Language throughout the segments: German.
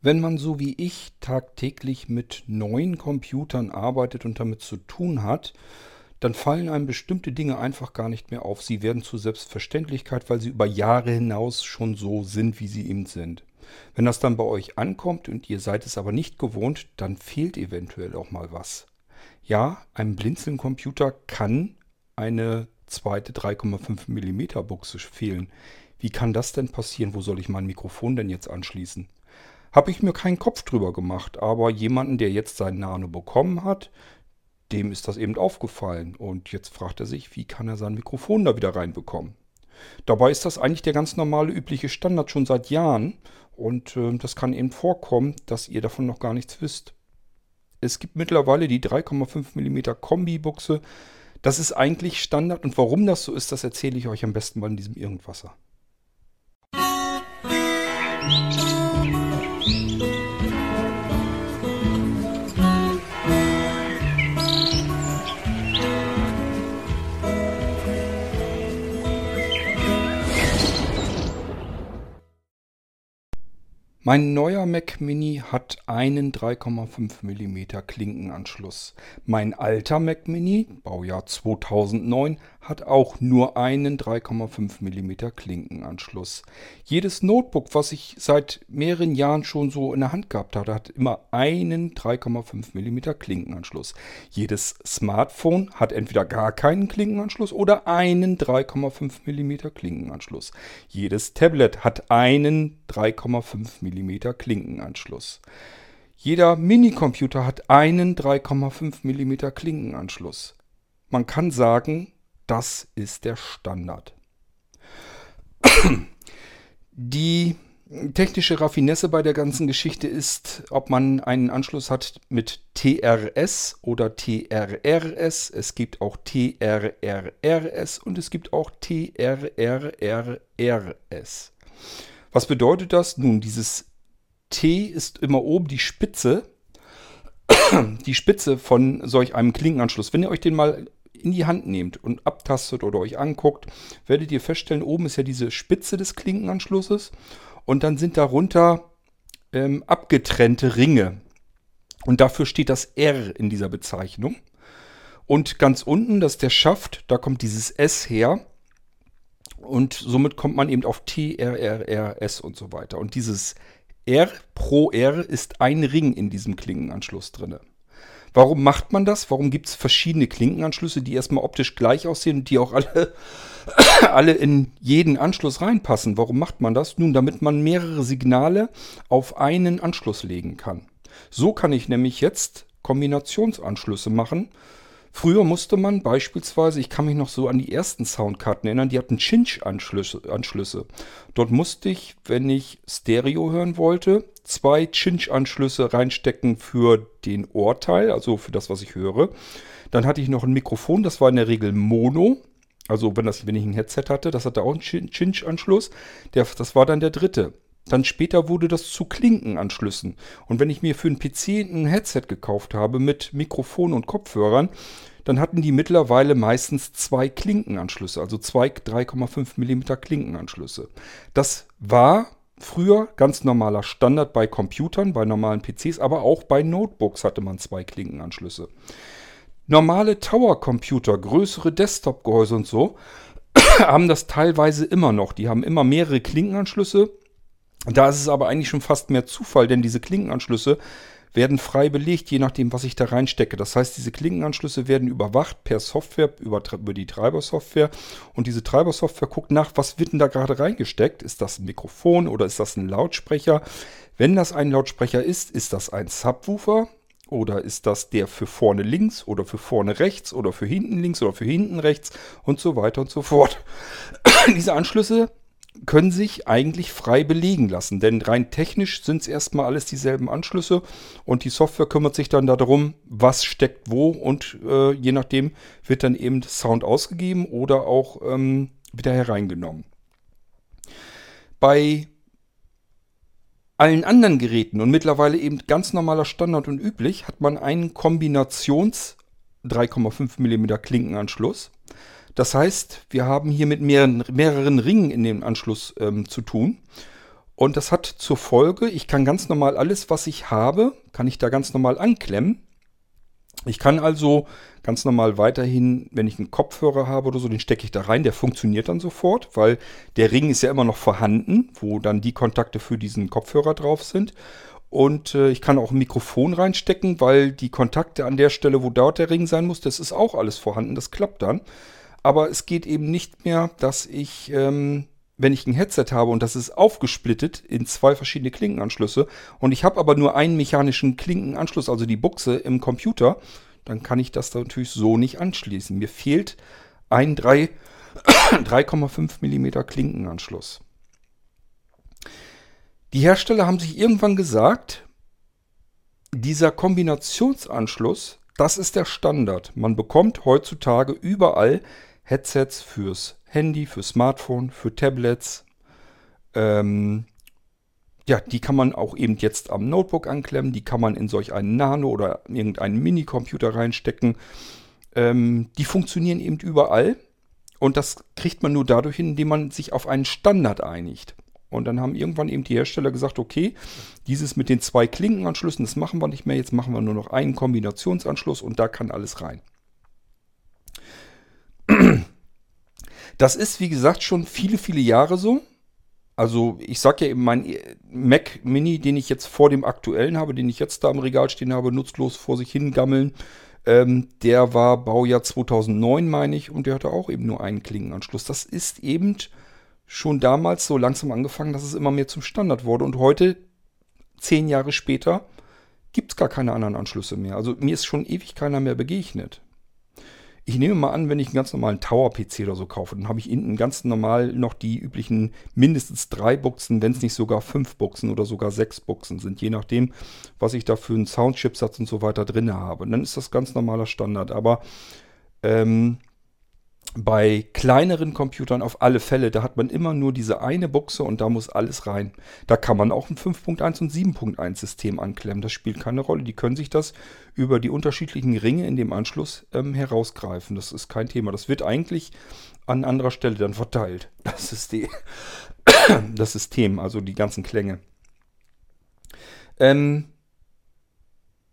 Wenn man so wie ich tagtäglich mit neuen Computern arbeitet und damit zu tun hat, dann fallen einem bestimmte Dinge einfach gar nicht mehr auf. Sie werden zur Selbstverständlichkeit, weil sie über Jahre hinaus schon so sind, wie sie eben sind. Wenn das dann bei euch ankommt und ihr seid es aber nicht gewohnt, dann fehlt eventuell auch mal was. Ja, einem Blinzeln-Computer kann eine zweite 3,5 mm Buchse fehlen. Wie kann das denn passieren? Wo soll ich mein Mikrofon denn jetzt anschließen? Habe ich mir keinen Kopf drüber gemacht, aber jemanden, der jetzt sein Nano bekommen hat, dem ist das eben aufgefallen. Und jetzt fragt er sich, wie kann er sein Mikrofon da wieder reinbekommen? Dabei ist das eigentlich der ganz normale, übliche Standard schon seit Jahren. Und äh, das kann eben vorkommen, dass ihr davon noch gar nichts wisst. Es gibt mittlerweile die 3,5 mm Kombi-Buchse. Das ist eigentlich Standard. Und warum das so ist, das erzähle ich euch am besten mal in diesem Irgendwasser. Musik Mein neuer Mac Mini hat einen 3,5 mm Klinkenanschluss. Mein alter Mac Mini, Baujahr 2009, hat auch nur einen 3,5 mm Klinkenanschluss. Jedes Notebook, was ich seit mehreren Jahren schon so in der Hand gehabt hatte, hat immer einen 3,5 mm Klinkenanschluss. Jedes Smartphone hat entweder gar keinen Klinkenanschluss oder einen 3,5 mm Klinkenanschluss. Jedes Tablet hat einen 3,5 mm Klinkenanschluss. Jeder Minicomputer hat einen 3,5 mm Klinkenanschluss. Man kann sagen, das ist der Standard. Die technische Raffinesse bei der ganzen Geschichte ist, ob man einen Anschluss hat mit TRS oder TRRS. Es gibt auch TRRRS und es gibt auch TRRRRS. Was bedeutet das? Nun, dieses T ist immer oben die Spitze, die Spitze von solch einem Klinkenanschluss. Wenn ihr euch den mal in die Hand nehmt und abtastet oder euch anguckt, werdet ihr feststellen, oben ist ja diese Spitze des Klinkenanschlusses und dann sind darunter ähm, abgetrennte Ringe. Und dafür steht das R in dieser Bezeichnung. Und ganz unten, das ist der Schaft, da kommt dieses S her. Und somit kommt man eben auf T, R, R, R, S und so weiter. Und dieses R pro R ist ein Ring in diesem Klinkenanschluss drin. Warum macht man das? Warum gibt es verschiedene Klinkenanschlüsse, die erstmal optisch gleich aussehen und die auch alle, alle in jeden Anschluss reinpassen? Warum macht man das? Nun, damit man mehrere Signale auf einen Anschluss legen kann. So kann ich nämlich jetzt Kombinationsanschlüsse machen Früher musste man beispielsweise, ich kann mich noch so an die ersten Soundkarten erinnern, die hatten Cinch-Anschlüsse. Dort musste ich, wenn ich Stereo hören wollte, zwei Cinch-Anschlüsse reinstecken für den Ohrteil, also für das, was ich höre. Dann hatte ich noch ein Mikrofon, das war in der Regel Mono. Also wenn, das, wenn ich ein Headset hatte, das hatte auch einen Cinch-Anschluss. Das war dann der dritte. Dann später wurde das zu Klinkenanschlüssen. Und wenn ich mir für einen PC ein Headset gekauft habe mit Mikrofon und Kopfhörern, dann hatten die mittlerweile meistens zwei Klinkenanschlüsse, also zwei 3,5 mm Klinkenanschlüsse. Das war früher ganz normaler Standard bei Computern, bei normalen PCs, aber auch bei Notebooks hatte man zwei Klinkenanschlüsse. Normale Tower-Computer, größere Desktop-Gehäuse und so, haben das teilweise immer noch. Die haben immer mehrere Klinkenanschlüsse da ist es aber eigentlich schon fast mehr Zufall, denn diese Klinkenanschlüsse werden frei belegt, je nachdem, was ich da reinstecke. Das heißt, diese Klinkenanschlüsse werden überwacht per Software, über, über die Treibersoftware. Und diese Treibersoftware guckt nach, was wird denn da gerade reingesteckt? Ist das ein Mikrofon oder ist das ein Lautsprecher? Wenn das ein Lautsprecher ist, ist das ein Subwoofer? Oder ist das der für vorne links oder für vorne rechts oder für hinten links oder für hinten rechts und so weiter und so fort. Diese Anschlüsse können sich eigentlich frei belegen lassen, denn rein technisch sind es erstmal alles dieselben Anschlüsse und die Software kümmert sich dann darum, was steckt wo und äh, je nachdem wird dann eben Sound ausgegeben oder auch ähm, wieder hereingenommen. Bei allen anderen Geräten und mittlerweile eben ganz normaler Standard und üblich hat man einen Kombinations 3,5 mm Klinkenanschluss das heißt, wir haben hier mit mehreren, mehreren Ringen in dem Anschluss ähm, zu tun. Und das hat zur Folge, ich kann ganz normal alles, was ich habe, kann ich da ganz normal anklemmen. Ich kann also ganz normal weiterhin, wenn ich einen Kopfhörer habe oder so, den stecke ich da rein, der funktioniert dann sofort, weil der Ring ist ja immer noch vorhanden, wo dann die Kontakte für diesen Kopfhörer drauf sind. Und äh, ich kann auch ein Mikrofon reinstecken, weil die Kontakte an der Stelle, wo dort der Ring sein muss, das ist auch alles vorhanden, das klappt dann. Aber es geht eben nicht mehr, dass ich, ähm, wenn ich ein Headset habe und das ist aufgesplittet in zwei verschiedene Klinkenanschlüsse und ich habe aber nur einen mechanischen Klinkenanschluss, also die Buchse im Computer, dann kann ich das natürlich so nicht anschließen. Mir fehlt ein 3,5 mm Klinkenanschluss. Die Hersteller haben sich irgendwann gesagt, dieser Kombinationsanschluss, das ist der Standard. Man bekommt heutzutage überall Headsets fürs Handy, für Smartphone, für Tablets. Ähm, ja, die kann man auch eben jetzt am Notebook anklemmen. Die kann man in solch einen Nano oder irgendeinen Minicomputer reinstecken. Ähm, die funktionieren eben überall. Und das kriegt man nur dadurch hin, indem man sich auf einen Standard einigt. Und dann haben irgendwann eben die Hersteller gesagt, okay, dieses mit den zwei Klinkenanschlüssen, das machen wir nicht mehr. Jetzt machen wir nur noch einen Kombinationsanschluss und da kann alles rein. Das ist, wie gesagt, schon viele, viele Jahre so. Also ich sage ja eben, mein Mac Mini, den ich jetzt vor dem aktuellen habe, den ich jetzt da im Regal stehen habe, nutzlos vor sich hingammeln, ähm, der war Baujahr 2009, meine ich, und der hatte auch eben nur einen Klinkenanschluss. Das ist eben schon damals so langsam angefangen, dass es immer mehr zum Standard wurde. Und heute, zehn Jahre später, gibt es gar keine anderen Anschlüsse mehr. Also mir ist schon ewig keiner mehr begegnet. Ich nehme mal an, wenn ich einen ganz normalen Tower-PC oder so kaufe, dann habe ich innen ganz normal noch die üblichen mindestens drei Buchsen, wenn es nicht sogar fünf Buchsen oder sogar sechs Buchsen sind, je nachdem, was ich da für einen Soundchipsatz und so weiter drin habe. Und dann ist das ganz normaler Standard. Aber ähm, bei kleineren Computern auf alle Fälle, da hat man immer nur diese eine Buchse und da muss alles rein. Da kann man auch ein 5.1 und 7.1 System anklemmen. Das spielt keine Rolle. Die können sich das über die unterschiedlichen Ringe in dem Anschluss ähm, herausgreifen. Das ist kein Thema. Das wird eigentlich an anderer Stelle dann verteilt. Das ist die, das System, also die ganzen Klänge. Ähm,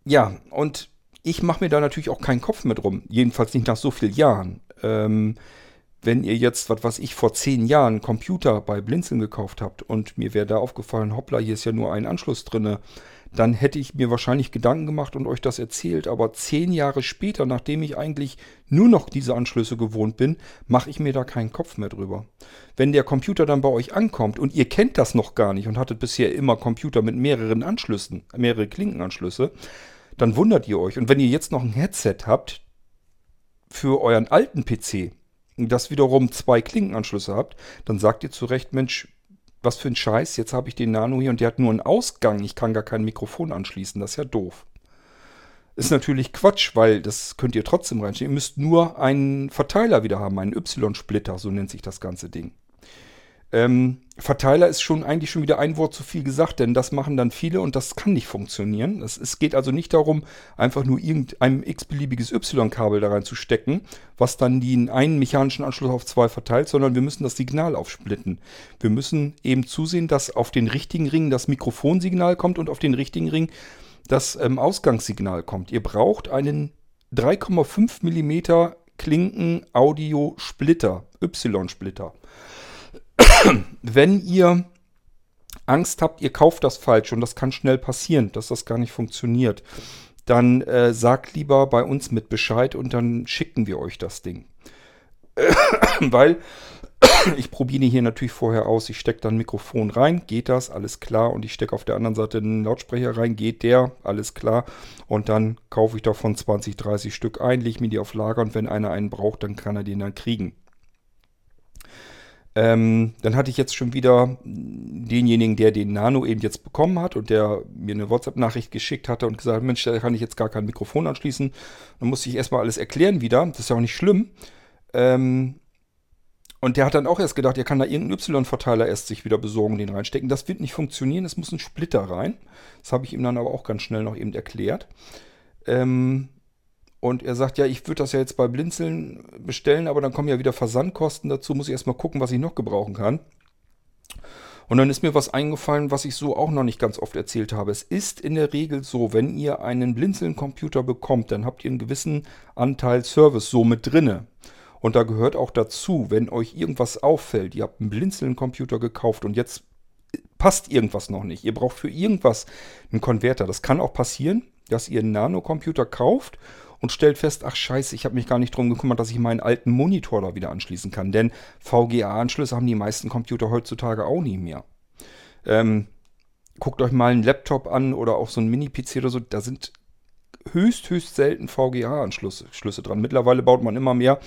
ja, und ich mache mir da natürlich auch keinen Kopf mehr drum. Jedenfalls nicht nach so vielen Jahren. Ähm, wenn ihr jetzt, was weiß ich, vor zehn Jahren einen Computer bei Blinzeln gekauft habt und mir wäre da aufgefallen, hoppla, hier ist ja nur ein Anschluss drin, dann hätte ich mir wahrscheinlich Gedanken gemacht und euch das erzählt. Aber zehn Jahre später, nachdem ich eigentlich nur noch diese Anschlüsse gewohnt bin, mache ich mir da keinen Kopf mehr drüber. Wenn der Computer dann bei euch ankommt und ihr kennt das noch gar nicht und hattet bisher immer Computer mit mehreren Anschlüssen, mehrere Klinkenanschlüsse, dann wundert ihr euch. Und wenn ihr jetzt noch ein Headset habt für euren alten PC, das wiederum zwei Klinkenanschlüsse habt, dann sagt ihr zu Recht, Mensch, was für ein Scheiß, jetzt habe ich den Nano hier und der hat nur einen Ausgang, ich kann gar kein Mikrofon anschließen, das ist ja doof. Ist natürlich Quatsch, weil das könnt ihr trotzdem reinstellen. Ihr müsst nur einen Verteiler wieder haben, einen Y-Splitter, so nennt sich das ganze Ding. Ähm, Verteiler ist schon eigentlich schon wieder ein Wort zu viel gesagt, denn das machen dann viele und das kann nicht funktionieren. Es, es geht also nicht darum, einfach nur irgendein x-beliebiges Y-Kabel da reinzustecken, was dann den einen mechanischen Anschluss auf zwei verteilt, sondern wir müssen das Signal aufsplitten. Wir müssen eben zusehen, dass auf den richtigen Ring das Mikrofonsignal kommt und auf den richtigen Ring das ähm, Ausgangssignal kommt. Ihr braucht einen 3,5 mm Klinken-Audio-Splitter, Y-Splitter. wenn ihr Angst habt, ihr kauft das falsch und das kann schnell passieren, dass das gar nicht funktioniert, dann äh, sagt lieber bei uns mit Bescheid und dann schicken wir euch das Ding. Weil ich probiere hier natürlich vorher aus. Ich stecke dann ein Mikrofon rein, geht das, alles klar. Und ich stecke auf der anderen Seite einen Lautsprecher rein, geht der, alles klar. Und dann kaufe ich davon 20, 30 Stück ein, lege mir die auf Lager und wenn einer einen braucht, dann kann er den dann kriegen. Ähm, dann hatte ich jetzt schon wieder denjenigen, der den Nano eben jetzt bekommen hat und der mir eine WhatsApp-Nachricht geschickt hatte und gesagt, Mensch, da kann ich jetzt gar kein Mikrofon anschließen. Dann musste ich erstmal alles erklären wieder. Das ist ja auch nicht schlimm. Ähm, und der hat dann auch erst gedacht, er kann da irgendeinen Y-Verteiler erst sich wieder besorgen, den reinstecken. Das wird nicht funktionieren, es muss ein Splitter rein. Das habe ich ihm dann aber auch ganz schnell noch eben erklärt. Ähm, und er sagt, ja, ich würde das ja jetzt bei Blinzeln bestellen, aber dann kommen ja wieder Versandkosten dazu, muss ich erstmal gucken, was ich noch gebrauchen kann. Und dann ist mir was eingefallen, was ich so auch noch nicht ganz oft erzählt habe. Es ist in der Regel so, wenn ihr einen Blinzeln-Computer bekommt, dann habt ihr einen gewissen Anteil Service so mit drinne. Und da gehört auch dazu, wenn euch irgendwas auffällt, ihr habt einen Blinzeln-Computer gekauft und jetzt passt irgendwas noch nicht. Ihr braucht für irgendwas einen Konverter. Das kann auch passieren, dass ihr einen Nano-Computer kauft und stellt fest, ach scheiße, ich habe mich gar nicht darum gekümmert, dass ich meinen alten Monitor da wieder anschließen kann. Denn VGA-Anschlüsse haben die meisten Computer heutzutage auch nicht mehr. Ähm, guckt euch mal einen Laptop an oder auch so einen Mini-PC oder so, da sind höchst, höchst selten VGA-Anschlüsse dran. Mittlerweile baut man immer mehr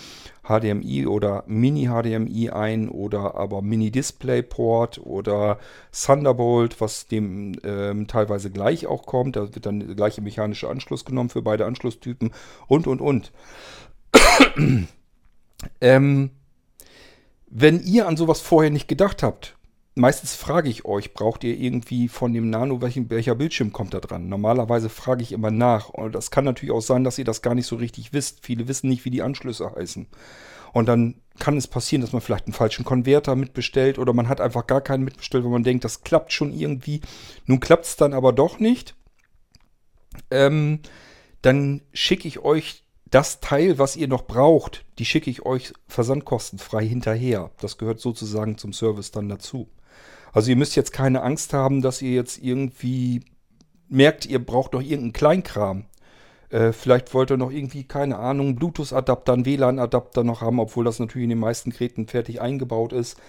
HDMI oder Mini-HDMI ein oder aber Mini-Display-Port oder Thunderbolt, was dem ähm, teilweise gleich auch kommt. Da wird dann der gleiche mechanische Anschluss genommen für beide Anschlusstypen und, und, und. ähm, wenn ihr an sowas vorher nicht gedacht habt, meistens frage ich euch, braucht ihr irgendwie von dem Nano, welchen, welcher Bildschirm kommt da dran? Normalerweise frage ich immer nach. Und das kann natürlich auch sein, dass ihr das gar nicht so richtig wisst. Viele wissen nicht, wie die Anschlüsse heißen. Und dann kann es passieren, dass man vielleicht einen falschen Konverter mitbestellt oder man hat einfach gar keinen mitbestellt, weil man denkt, das klappt schon irgendwie. Nun klappt es dann aber doch nicht. Ähm, dann schicke ich euch das Teil, was ihr noch braucht, die schicke ich euch versandkostenfrei hinterher. Das gehört sozusagen zum Service dann dazu. Also ihr müsst jetzt keine Angst haben, dass ihr jetzt irgendwie merkt, ihr braucht noch irgendeinen Kleinkram. Äh, vielleicht wollt ihr noch irgendwie, keine Ahnung, Bluetooth-Adapter, einen WLAN-Adapter noch haben, obwohl das natürlich in den meisten Geräten fertig eingebaut ist.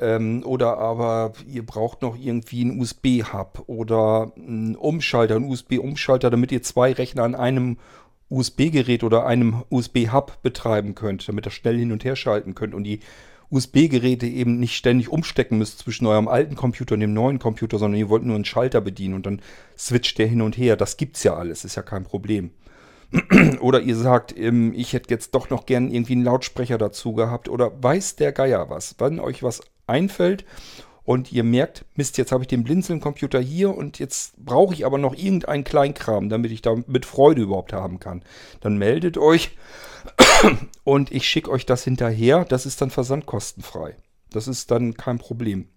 Ähm, oder aber ihr braucht noch irgendwie einen USB-Hub oder einen Umschalter, einen USB-Umschalter, damit ihr zwei Rechner an einem USB-Gerät oder einem USB-Hub betreiben könnt, damit ihr schnell hin und her schalten könnt und die USB-Geräte eben nicht ständig umstecken müsst zwischen eurem alten Computer und dem neuen Computer, sondern ihr wollt nur einen Schalter bedienen und dann switcht der hin und her. Das gibt's ja alles, ist ja kein Problem. oder ihr sagt, ähm, ich hätte jetzt doch noch gern irgendwie einen Lautsprecher dazu gehabt oder weiß der Geier was. Wenn euch was einfällt und ihr merkt, Mist, jetzt habe ich den Blinzeln-Computer hier und jetzt brauche ich aber noch irgendeinen Kleinkram, damit ich da mit Freude überhaupt haben kann, dann meldet euch und ich schicke euch das hinterher. Das ist dann versandkostenfrei. Das ist dann kein Problem.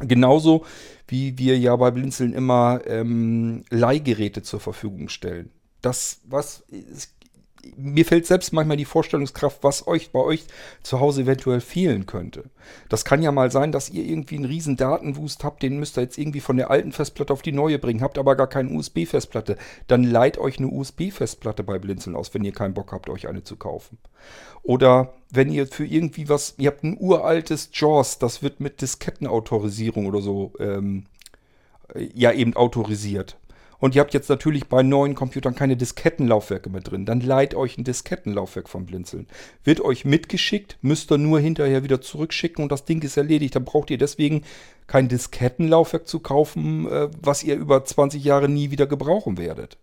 Genauso wie wir ja bei Blinzeln immer ähm, Leihgeräte zur Verfügung stellen. Das, was mir fällt selbst manchmal die Vorstellungskraft, was euch bei euch zu Hause eventuell fehlen könnte. Das kann ja mal sein, dass ihr irgendwie einen riesen Datenwust habt, den müsst ihr jetzt irgendwie von der alten Festplatte auf die neue bringen, habt aber gar keine USB-Festplatte. Dann leiht euch eine USB-Festplatte bei Blinzeln aus, wenn ihr keinen Bock habt, euch eine zu kaufen. Oder wenn ihr für irgendwie was, ihr habt ein uraltes JAWS, das wird mit Diskettenautorisierung oder so ähm, ja eben autorisiert und ihr habt jetzt natürlich bei neuen Computern keine Diskettenlaufwerke mehr drin. Dann leiht euch ein Diskettenlaufwerk vom Blinzeln. Wird euch mitgeschickt, müsst ihr nur hinterher wieder zurückschicken und das Ding ist erledigt. Dann braucht ihr deswegen kein Diskettenlaufwerk zu kaufen, äh, was ihr über 20 Jahre nie wieder gebrauchen werdet.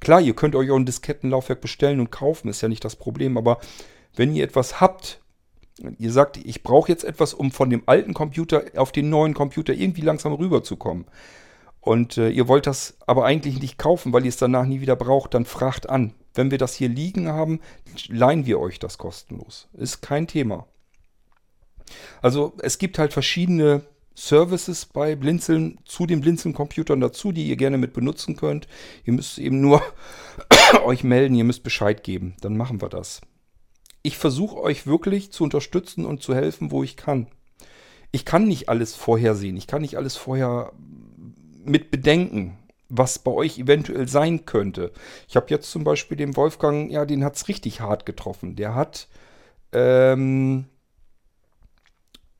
Klar, ihr könnt euch auch ein Diskettenlaufwerk bestellen und kaufen, ist ja nicht das Problem. Aber wenn ihr etwas habt, ihr sagt, ich brauche jetzt etwas, um von dem alten Computer auf den neuen Computer irgendwie langsam rüberzukommen und äh, ihr wollt das aber eigentlich nicht kaufen, weil ihr es danach nie wieder braucht, dann fragt an. Wenn wir das hier liegen haben, leihen wir euch das kostenlos. Ist kein Thema. Also es gibt halt verschiedene Services bei Blinzeln zu den Blinzeln-Computern dazu, die ihr gerne mit benutzen könnt. Ihr müsst eben nur euch melden, ihr müsst Bescheid geben. Dann machen wir das. Ich versuche euch wirklich zu unterstützen und zu helfen, wo ich kann. Ich kann nicht alles vorhersehen. Ich kann nicht alles vorher mit bedenken, was bei euch eventuell sein könnte. Ich habe jetzt zum Beispiel den Wolfgang, ja, den hat es richtig hart getroffen. Der hat ähm,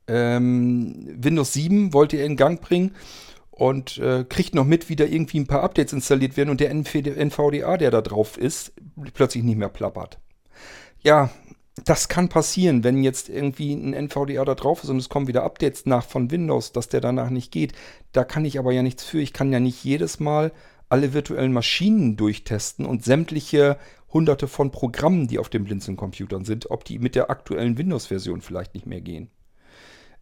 ähm, Windows 7 wollte er in Gang bringen und äh, kriegt noch mit, wie da irgendwie ein paar Updates installiert werden und der NVDA, der da drauf ist, plötzlich nicht mehr plappert. Ja, das kann passieren, wenn jetzt irgendwie ein NVDA da drauf ist und es kommen wieder Updates nach von Windows, dass der danach nicht geht. Da kann ich aber ja nichts für. Ich kann ja nicht jedes Mal alle virtuellen Maschinen durchtesten und sämtliche hunderte von Programmen, die auf den Blinzeln-Computern sind, ob die mit der aktuellen Windows-Version vielleicht nicht mehr gehen.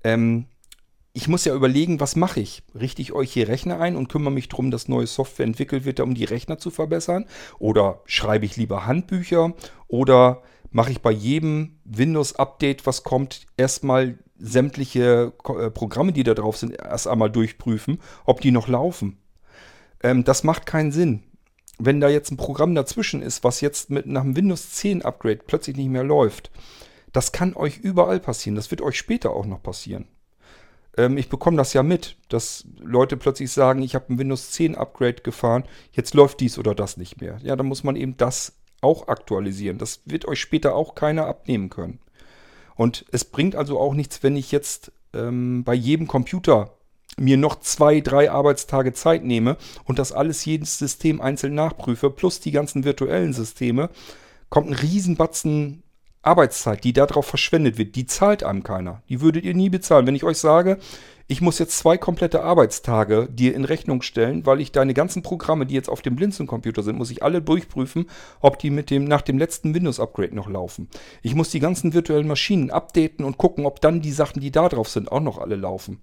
Ähm, ich muss ja überlegen, was mache ich? Richte ich euch hier Rechner ein und kümmere mich darum, dass neue Software entwickelt wird, um die Rechner zu verbessern? Oder schreibe ich lieber Handbücher? Oder mache ich bei jedem Windows-Update, was kommt, erstmal sämtliche äh, Programme, die da drauf sind, erst einmal durchprüfen, ob die noch laufen. Ähm, das macht keinen Sinn. Wenn da jetzt ein Programm dazwischen ist, was jetzt mit nach dem Windows 10 Upgrade plötzlich nicht mehr läuft, das kann euch überall passieren. Das wird euch später auch noch passieren. Ähm, ich bekomme das ja mit, dass Leute plötzlich sagen, ich habe ein Windows 10 Upgrade gefahren, jetzt läuft dies oder das nicht mehr. Ja, dann muss man eben das auch aktualisieren. Das wird euch später auch keiner abnehmen können. Und es bringt also auch nichts, wenn ich jetzt ähm, bei jedem Computer mir noch zwei, drei Arbeitstage Zeit nehme und das alles jedes System einzeln nachprüfe, plus die ganzen virtuellen Systeme, kommt ein Riesenbatzen Arbeitszeit, die darauf verschwendet wird. Die zahlt einem keiner. Die würdet ihr nie bezahlen. Wenn ich euch sage, ich muss jetzt zwei komplette Arbeitstage dir in Rechnung stellen, weil ich deine ganzen Programme, die jetzt auf dem Blinzeln-Computer sind, muss ich alle durchprüfen, ob die mit dem, nach dem letzten Windows-Upgrade noch laufen. Ich muss die ganzen virtuellen Maschinen updaten und gucken, ob dann die Sachen, die da drauf sind, auch noch alle laufen.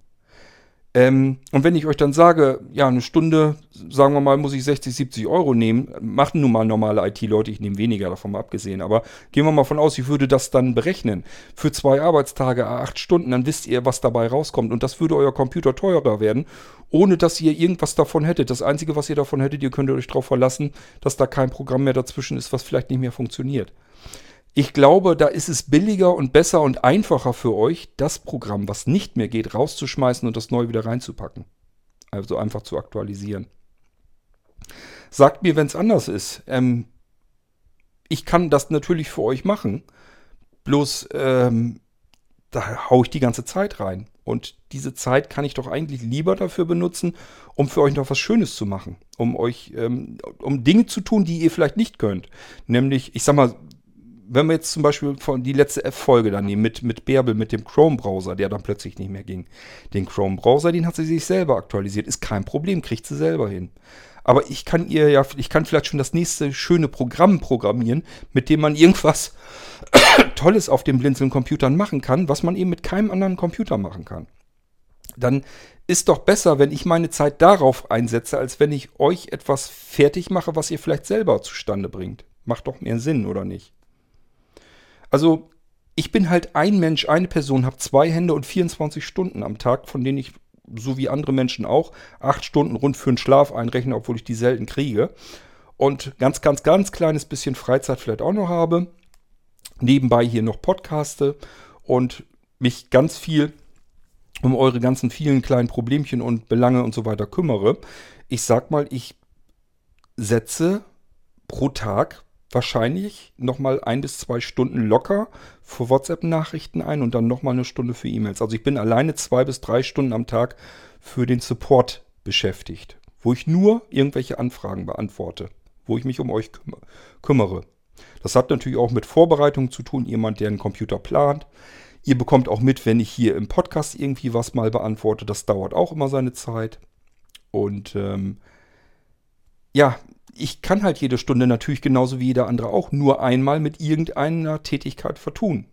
Ähm, und wenn ich euch dann sage, ja, eine Stunde, sagen wir mal, muss ich 60, 70 Euro nehmen, machen nun mal normale IT-Leute, ich nehme weniger davon mal abgesehen, aber gehen wir mal von aus, ich würde das dann berechnen. Für zwei Arbeitstage, acht Stunden, dann wisst ihr, was dabei rauskommt. Und das würde euer Computer teurer werden, ohne dass ihr irgendwas davon hättet. Das Einzige, was ihr davon hättet, ihr könntet euch darauf verlassen, dass da kein Programm mehr dazwischen ist, was vielleicht nicht mehr funktioniert. Ich glaube, da ist es billiger und besser und einfacher für euch, das Programm, was nicht mehr geht, rauszuschmeißen und das neu wieder reinzupacken. Also einfach zu aktualisieren. Sagt mir, wenn es anders ist. Ähm, ich kann das natürlich für euch machen. Bloß ähm, da haue ich die ganze Zeit rein. Und diese Zeit kann ich doch eigentlich lieber dafür benutzen, um für euch noch was Schönes zu machen. Um euch, ähm, um Dinge zu tun, die ihr vielleicht nicht könnt. Nämlich, ich sag mal, wenn wir jetzt zum Beispiel von die letzte F-Folge dann nehmen mit, mit Bärbel, mit dem Chrome-Browser, der dann plötzlich nicht mehr ging. Den Chrome-Browser, den hat sie sich selber aktualisiert. Ist kein Problem, kriegt sie selber hin. Aber ich kann ihr ja, ich kann vielleicht schon das nächste schöne Programm programmieren, mit dem man irgendwas Tolles auf den Blinzeln-Computern machen kann, was man eben mit keinem anderen Computer machen kann. Dann ist doch besser, wenn ich meine Zeit darauf einsetze, als wenn ich euch etwas fertig mache, was ihr vielleicht selber zustande bringt. Macht doch mehr Sinn, oder nicht? Also ich bin halt ein Mensch, eine Person, habe zwei Hände und 24 Stunden am Tag, von denen ich, so wie andere Menschen auch, acht Stunden rund für den Schlaf einrechne, obwohl ich die selten kriege. Und ganz, ganz, ganz kleines bisschen Freizeit vielleicht auch noch habe. Nebenbei hier noch Podcaste und mich ganz viel um eure ganzen vielen kleinen Problemchen und Belange und so weiter kümmere. Ich sag mal, ich setze pro Tag wahrscheinlich nochmal ein bis zwei Stunden locker für WhatsApp-Nachrichten ein und dann nochmal eine Stunde für E-Mails. Also ich bin alleine zwei bis drei Stunden am Tag für den Support beschäftigt, wo ich nur irgendwelche Anfragen beantworte, wo ich mich um euch kümmere. Das hat natürlich auch mit Vorbereitung zu tun, jemand, der einen Computer plant. Ihr bekommt auch mit, wenn ich hier im Podcast irgendwie was mal beantworte. Das dauert auch immer seine Zeit. Und ähm, ja, ich kann halt jede Stunde natürlich genauso wie jeder andere auch nur einmal mit irgendeiner Tätigkeit vertun.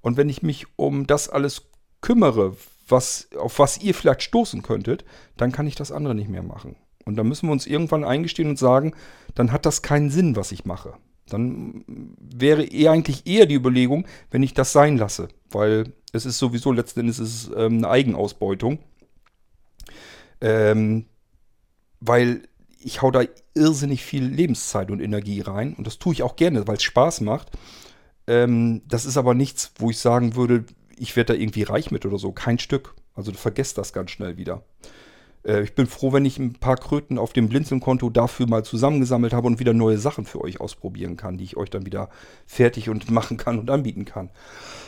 Und wenn ich mich um das alles kümmere, was, auf was ihr vielleicht stoßen könntet, dann kann ich das andere nicht mehr machen. Und dann müssen wir uns irgendwann eingestehen und sagen, dann hat das keinen Sinn, was ich mache. Dann wäre eher eigentlich eher die Überlegung, wenn ich das sein lasse. Weil es ist sowieso letzten Endes ist, ähm, eine Eigenausbeutung. Ähm, weil ich hau da irrsinnig viel Lebenszeit und Energie rein. Und das tue ich auch gerne, weil es Spaß macht. Ähm, das ist aber nichts, wo ich sagen würde, ich werde da irgendwie reich mit oder so. Kein Stück. Also du vergesst das ganz schnell wieder. Äh, ich bin froh, wenn ich ein paar Kröten auf dem Blinzeln-Konto dafür mal zusammengesammelt habe und wieder neue Sachen für euch ausprobieren kann, die ich euch dann wieder fertig und machen kann und anbieten kann.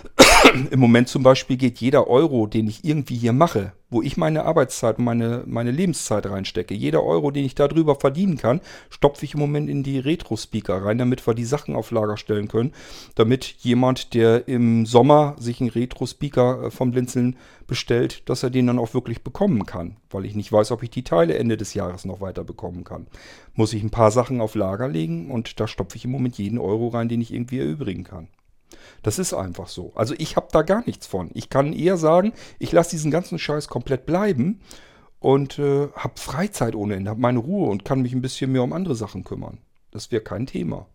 Im Moment zum Beispiel geht jeder Euro, den ich irgendwie hier mache, wo ich meine Arbeitszeit und meine, meine Lebenszeit reinstecke, jeder Euro, den ich darüber verdienen kann, stopfe ich im Moment in die Retro-Speaker rein, damit wir die Sachen auf Lager stellen können, damit jemand, der im Sommer sich einen Retro-Speaker äh, vom Blinzeln bestellt, dass er den dann auch wirklich bekommen kann, weil ich nicht weiß, ob ich die Teile Ende des Jahres noch weiter bekommen kann. Muss ich ein paar Sachen auf Lager legen und da stopfe ich im Moment jeden Euro rein, den ich irgendwie erübrigen kann. Das ist einfach so. Also ich habe da gar nichts von. Ich kann eher sagen, ich lasse diesen ganzen Scheiß komplett bleiben und äh, habe Freizeit ohne Ende, habe meine Ruhe und kann mich ein bisschen mehr um andere Sachen kümmern. Das wäre kein Thema.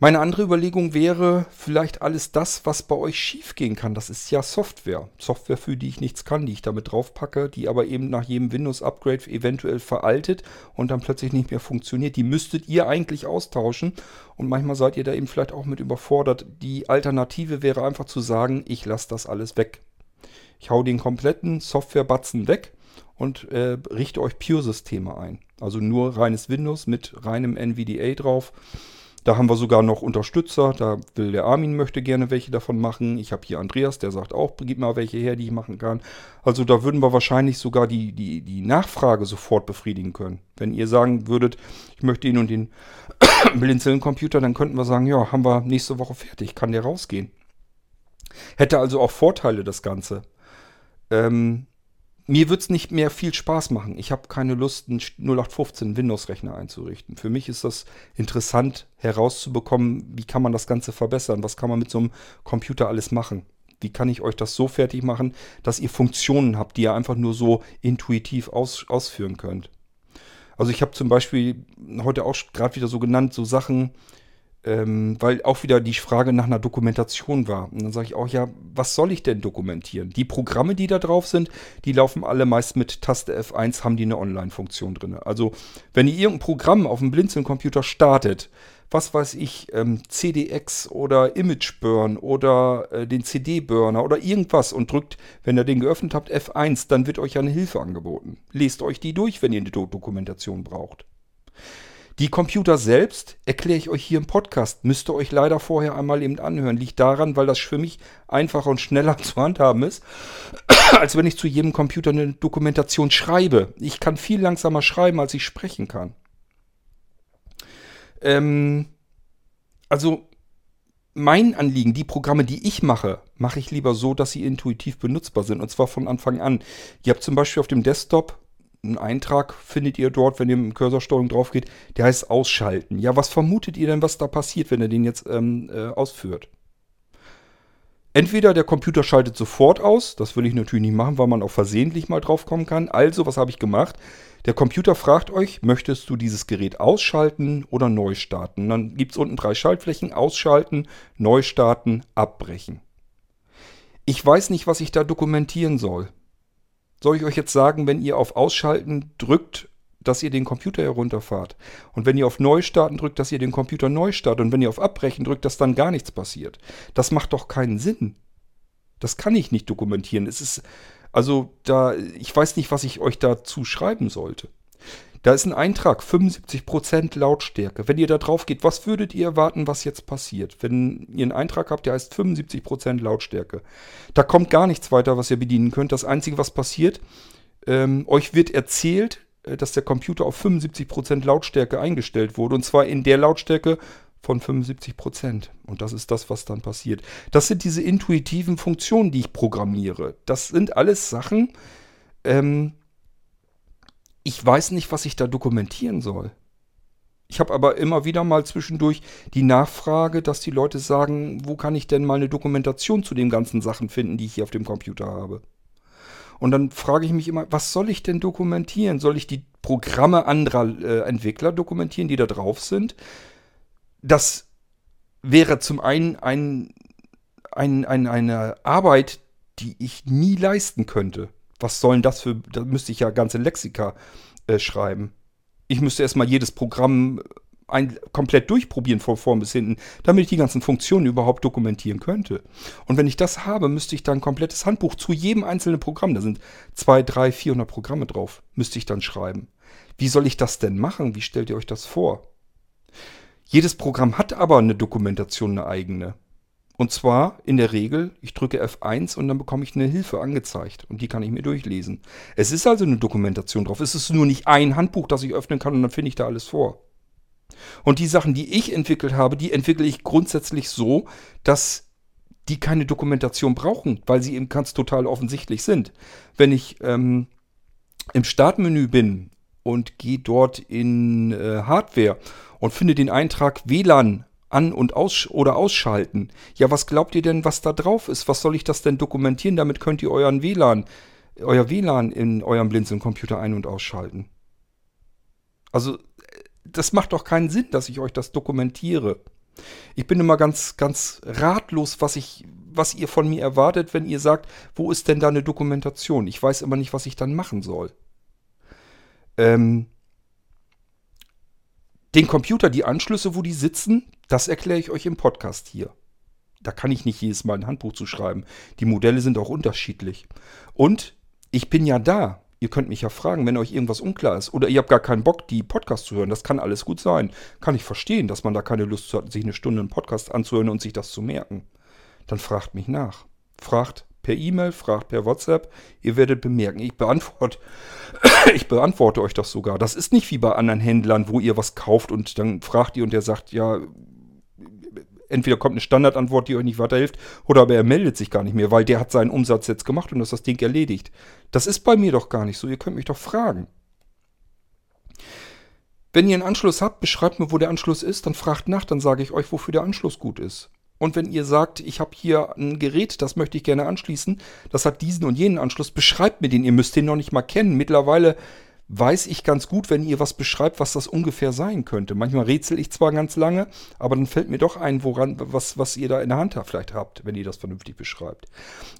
Meine andere Überlegung wäre vielleicht alles das, was bei euch schiefgehen kann. Das ist ja Software. Software, für die ich nichts kann, die ich damit draufpacke, die aber eben nach jedem Windows-Upgrade eventuell veraltet und dann plötzlich nicht mehr funktioniert. Die müsstet ihr eigentlich austauschen und manchmal seid ihr da eben vielleicht auch mit überfordert. Die Alternative wäre einfach zu sagen, ich lasse das alles weg. Ich hau den kompletten Software-Batzen weg und äh, richte euch Pure-Systeme ein. Also nur reines Windows mit reinem NVDA drauf da haben wir sogar noch Unterstützer. Da will der Armin möchte gerne welche davon machen. Ich habe hier Andreas, der sagt auch, gib mal welche her, die ich machen kann. Also da würden wir wahrscheinlich sogar die, die, die Nachfrage sofort befriedigen können. Wenn ihr sagen würdet, ich möchte ihn und den Blinzeln-Computer, dann könnten wir sagen, ja, haben wir nächste Woche fertig, kann der rausgehen. Hätte also auch Vorteile, das Ganze. Ähm, mir wird es nicht mehr viel Spaß machen. Ich habe keine Lust, einen 0815 Windows-Rechner einzurichten. Für mich ist das interessant herauszubekommen, wie kann man das Ganze verbessern, was kann man mit so einem Computer alles machen. Wie kann ich euch das so fertig machen, dass ihr Funktionen habt, die ihr einfach nur so intuitiv aus, ausführen könnt. Also ich habe zum Beispiel heute auch gerade wieder so genannt, so Sachen, ähm, weil auch wieder die Frage nach einer Dokumentation war. Und dann sage ich auch, ja, was soll ich denn dokumentieren? Die Programme, die da drauf sind, die laufen alle meist mit Taste F1, haben die eine Online-Funktion drin. Also, wenn ihr irgendein Programm auf dem Blinzeln-Computer startet, was weiß ich, ähm, CDX oder Image-Burn oder äh, den CD-Burner oder irgendwas und drückt, wenn ihr den geöffnet habt, F1, dann wird euch eine Hilfe angeboten. Lest euch die durch, wenn ihr eine Do Dokumentation braucht. Die Computer selbst erkläre ich euch hier im Podcast. Müsst ihr euch leider vorher einmal eben anhören. Liegt daran, weil das für mich einfacher und schneller zu handhaben ist, als wenn ich zu jedem Computer eine Dokumentation schreibe. Ich kann viel langsamer schreiben, als ich sprechen kann. Ähm, also mein Anliegen, die Programme, die ich mache, mache ich lieber so, dass sie intuitiv benutzbar sind. Und zwar von Anfang an. Ihr habt zum Beispiel auf dem Desktop einen Eintrag findet ihr dort, wenn ihr mit Cursorsteuerung drauf geht, der heißt Ausschalten. Ja, was vermutet ihr denn, was da passiert, wenn ihr den jetzt ähm, äh, ausführt? Entweder der Computer schaltet sofort aus, das will ich natürlich nicht machen, weil man auch versehentlich mal drauf kommen kann. Also, was habe ich gemacht? Der Computer fragt euch, möchtest du dieses Gerät ausschalten oder neu starten? Dann gibt es unten drei Schaltflächen, ausschalten, neu starten, abbrechen. Ich weiß nicht, was ich da dokumentieren soll. Soll ich euch jetzt sagen, wenn ihr auf Ausschalten drückt, dass ihr den Computer herunterfahrt? Und wenn ihr auf Neustarten drückt, dass ihr den Computer neu startet? Und wenn ihr auf Abbrechen drückt, dass dann gar nichts passiert? Das macht doch keinen Sinn. Das kann ich nicht dokumentieren. Es ist, also da, ich weiß nicht, was ich euch dazu schreiben sollte. Da ist ein Eintrag, 75% Lautstärke. Wenn ihr da drauf geht, was würdet ihr erwarten, was jetzt passiert? Wenn ihr einen Eintrag habt, der heißt 75% Lautstärke. Da kommt gar nichts weiter, was ihr bedienen könnt. Das Einzige, was passiert, ähm, euch wird erzählt, äh, dass der Computer auf 75% Lautstärke eingestellt wurde. Und zwar in der Lautstärke von 75%. Und das ist das, was dann passiert. Das sind diese intuitiven Funktionen, die ich programmiere. Das sind alles Sachen, ähm, ich weiß nicht, was ich da dokumentieren soll. Ich habe aber immer wieder mal zwischendurch die Nachfrage, dass die Leute sagen, wo kann ich denn mal eine Dokumentation zu den ganzen Sachen finden, die ich hier auf dem Computer habe. Und dann frage ich mich immer, was soll ich denn dokumentieren? Soll ich die Programme anderer äh, Entwickler dokumentieren, die da drauf sind? Das wäre zum einen ein, ein, ein, eine Arbeit, die ich nie leisten könnte was sollen das für, da müsste ich ja ganze Lexika äh, schreiben. Ich müsste erstmal jedes Programm ein, komplett durchprobieren von vorn bis hinten, damit ich die ganzen Funktionen überhaupt dokumentieren könnte. Und wenn ich das habe, müsste ich dann ein komplettes Handbuch zu jedem einzelnen Programm, da sind zwei, drei, 400 Programme drauf, müsste ich dann schreiben. Wie soll ich das denn machen? Wie stellt ihr euch das vor? Jedes Programm hat aber eine Dokumentation, eine eigene. Und zwar in der Regel, ich drücke F1 und dann bekomme ich eine Hilfe angezeigt und die kann ich mir durchlesen. Es ist also eine Dokumentation drauf. Es ist nur nicht ein Handbuch, das ich öffnen kann und dann finde ich da alles vor. Und die Sachen, die ich entwickelt habe, die entwickle ich grundsätzlich so, dass die keine Dokumentation brauchen, weil sie eben ganz total offensichtlich sind. Wenn ich ähm, im Startmenü bin und gehe dort in äh, Hardware und finde den Eintrag WLAN an- und aus oder ausschalten. Ja, was glaubt ihr denn, was da drauf ist? Was soll ich das denn dokumentieren? Damit könnt ihr euren WLAN, euer WLAN in eurem Blinzeln-Computer ein- und ausschalten. Also, das macht doch keinen Sinn, dass ich euch das dokumentiere. Ich bin immer ganz, ganz ratlos, was ich, was ihr von mir erwartet, wenn ihr sagt, wo ist denn da eine Dokumentation? Ich weiß immer nicht, was ich dann machen soll. Ähm, den Computer, die Anschlüsse, wo die sitzen, das erkläre ich euch im Podcast hier. Da kann ich nicht jedes Mal ein Handbuch zu schreiben. Die Modelle sind auch unterschiedlich. Und ich bin ja da. Ihr könnt mich ja fragen, wenn euch irgendwas unklar ist. Oder ihr habt gar keinen Bock, die Podcasts zu hören. Das kann alles gut sein. Kann ich verstehen, dass man da keine Lust hat, sich eine Stunde einen Podcast anzuhören und sich das zu merken. Dann fragt mich nach. Fragt per E-Mail, fragt per WhatsApp. Ihr werdet bemerken, ich beantworte, ich beantworte euch das sogar. Das ist nicht wie bei anderen Händlern, wo ihr was kauft und dann fragt ihr und der sagt, ja, entweder kommt eine Standardantwort, die euch nicht weiterhilft, oder aber er meldet sich gar nicht mehr, weil der hat seinen Umsatz jetzt gemacht und ist das Ding erledigt. Das ist bei mir doch gar nicht so. Ihr könnt mich doch fragen. Wenn ihr einen Anschluss habt, beschreibt mir, wo der Anschluss ist, dann fragt nach, dann sage ich euch, wofür der Anschluss gut ist. Und wenn ihr sagt, ich habe hier ein Gerät, das möchte ich gerne anschließen, das hat diesen und jenen Anschluss, beschreibt mir den. Ihr müsst den noch nicht mal kennen. Mittlerweile weiß ich ganz gut, wenn ihr was beschreibt, was das ungefähr sein könnte. Manchmal rätsel ich zwar ganz lange, aber dann fällt mir doch ein, woran, was, was ihr da in der Hand habt, vielleicht habt, wenn ihr das vernünftig beschreibt.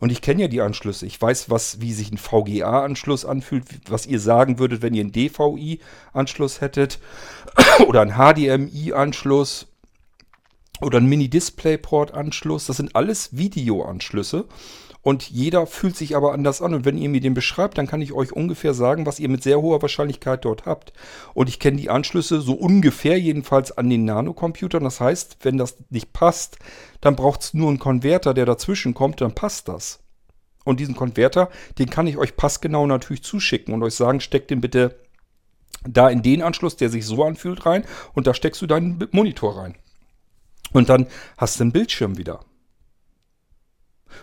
Und ich kenne ja die Anschlüsse. Ich weiß, was, wie sich ein VGA-Anschluss anfühlt, was ihr sagen würdet, wenn ihr einen DVI-Anschluss hättet oder einen HDMI-Anschluss oder einen Mini-Display-Port-Anschluss. Das sind alles Videoanschlüsse. Und jeder fühlt sich aber anders an. Und wenn ihr mir den beschreibt, dann kann ich euch ungefähr sagen, was ihr mit sehr hoher Wahrscheinlichkeit dort habt. Und ich kenne die Anschlüsse so ungefähr jedenfalls an den Nanocomputern. Das heißt, wenn das nicht passt, dann braucht es nur einen Konverter, der dazwischen kommt, dann passt das. Und diesen Konverter, den kann ich euch passgenau natürlich zuschicken und euch sagen, steckt den bitte da in den Anschluss, der sich so anfühlt, rein. Und da steckst du deinen Monitor rein. Und dann hast du einen Bildschirm wieder.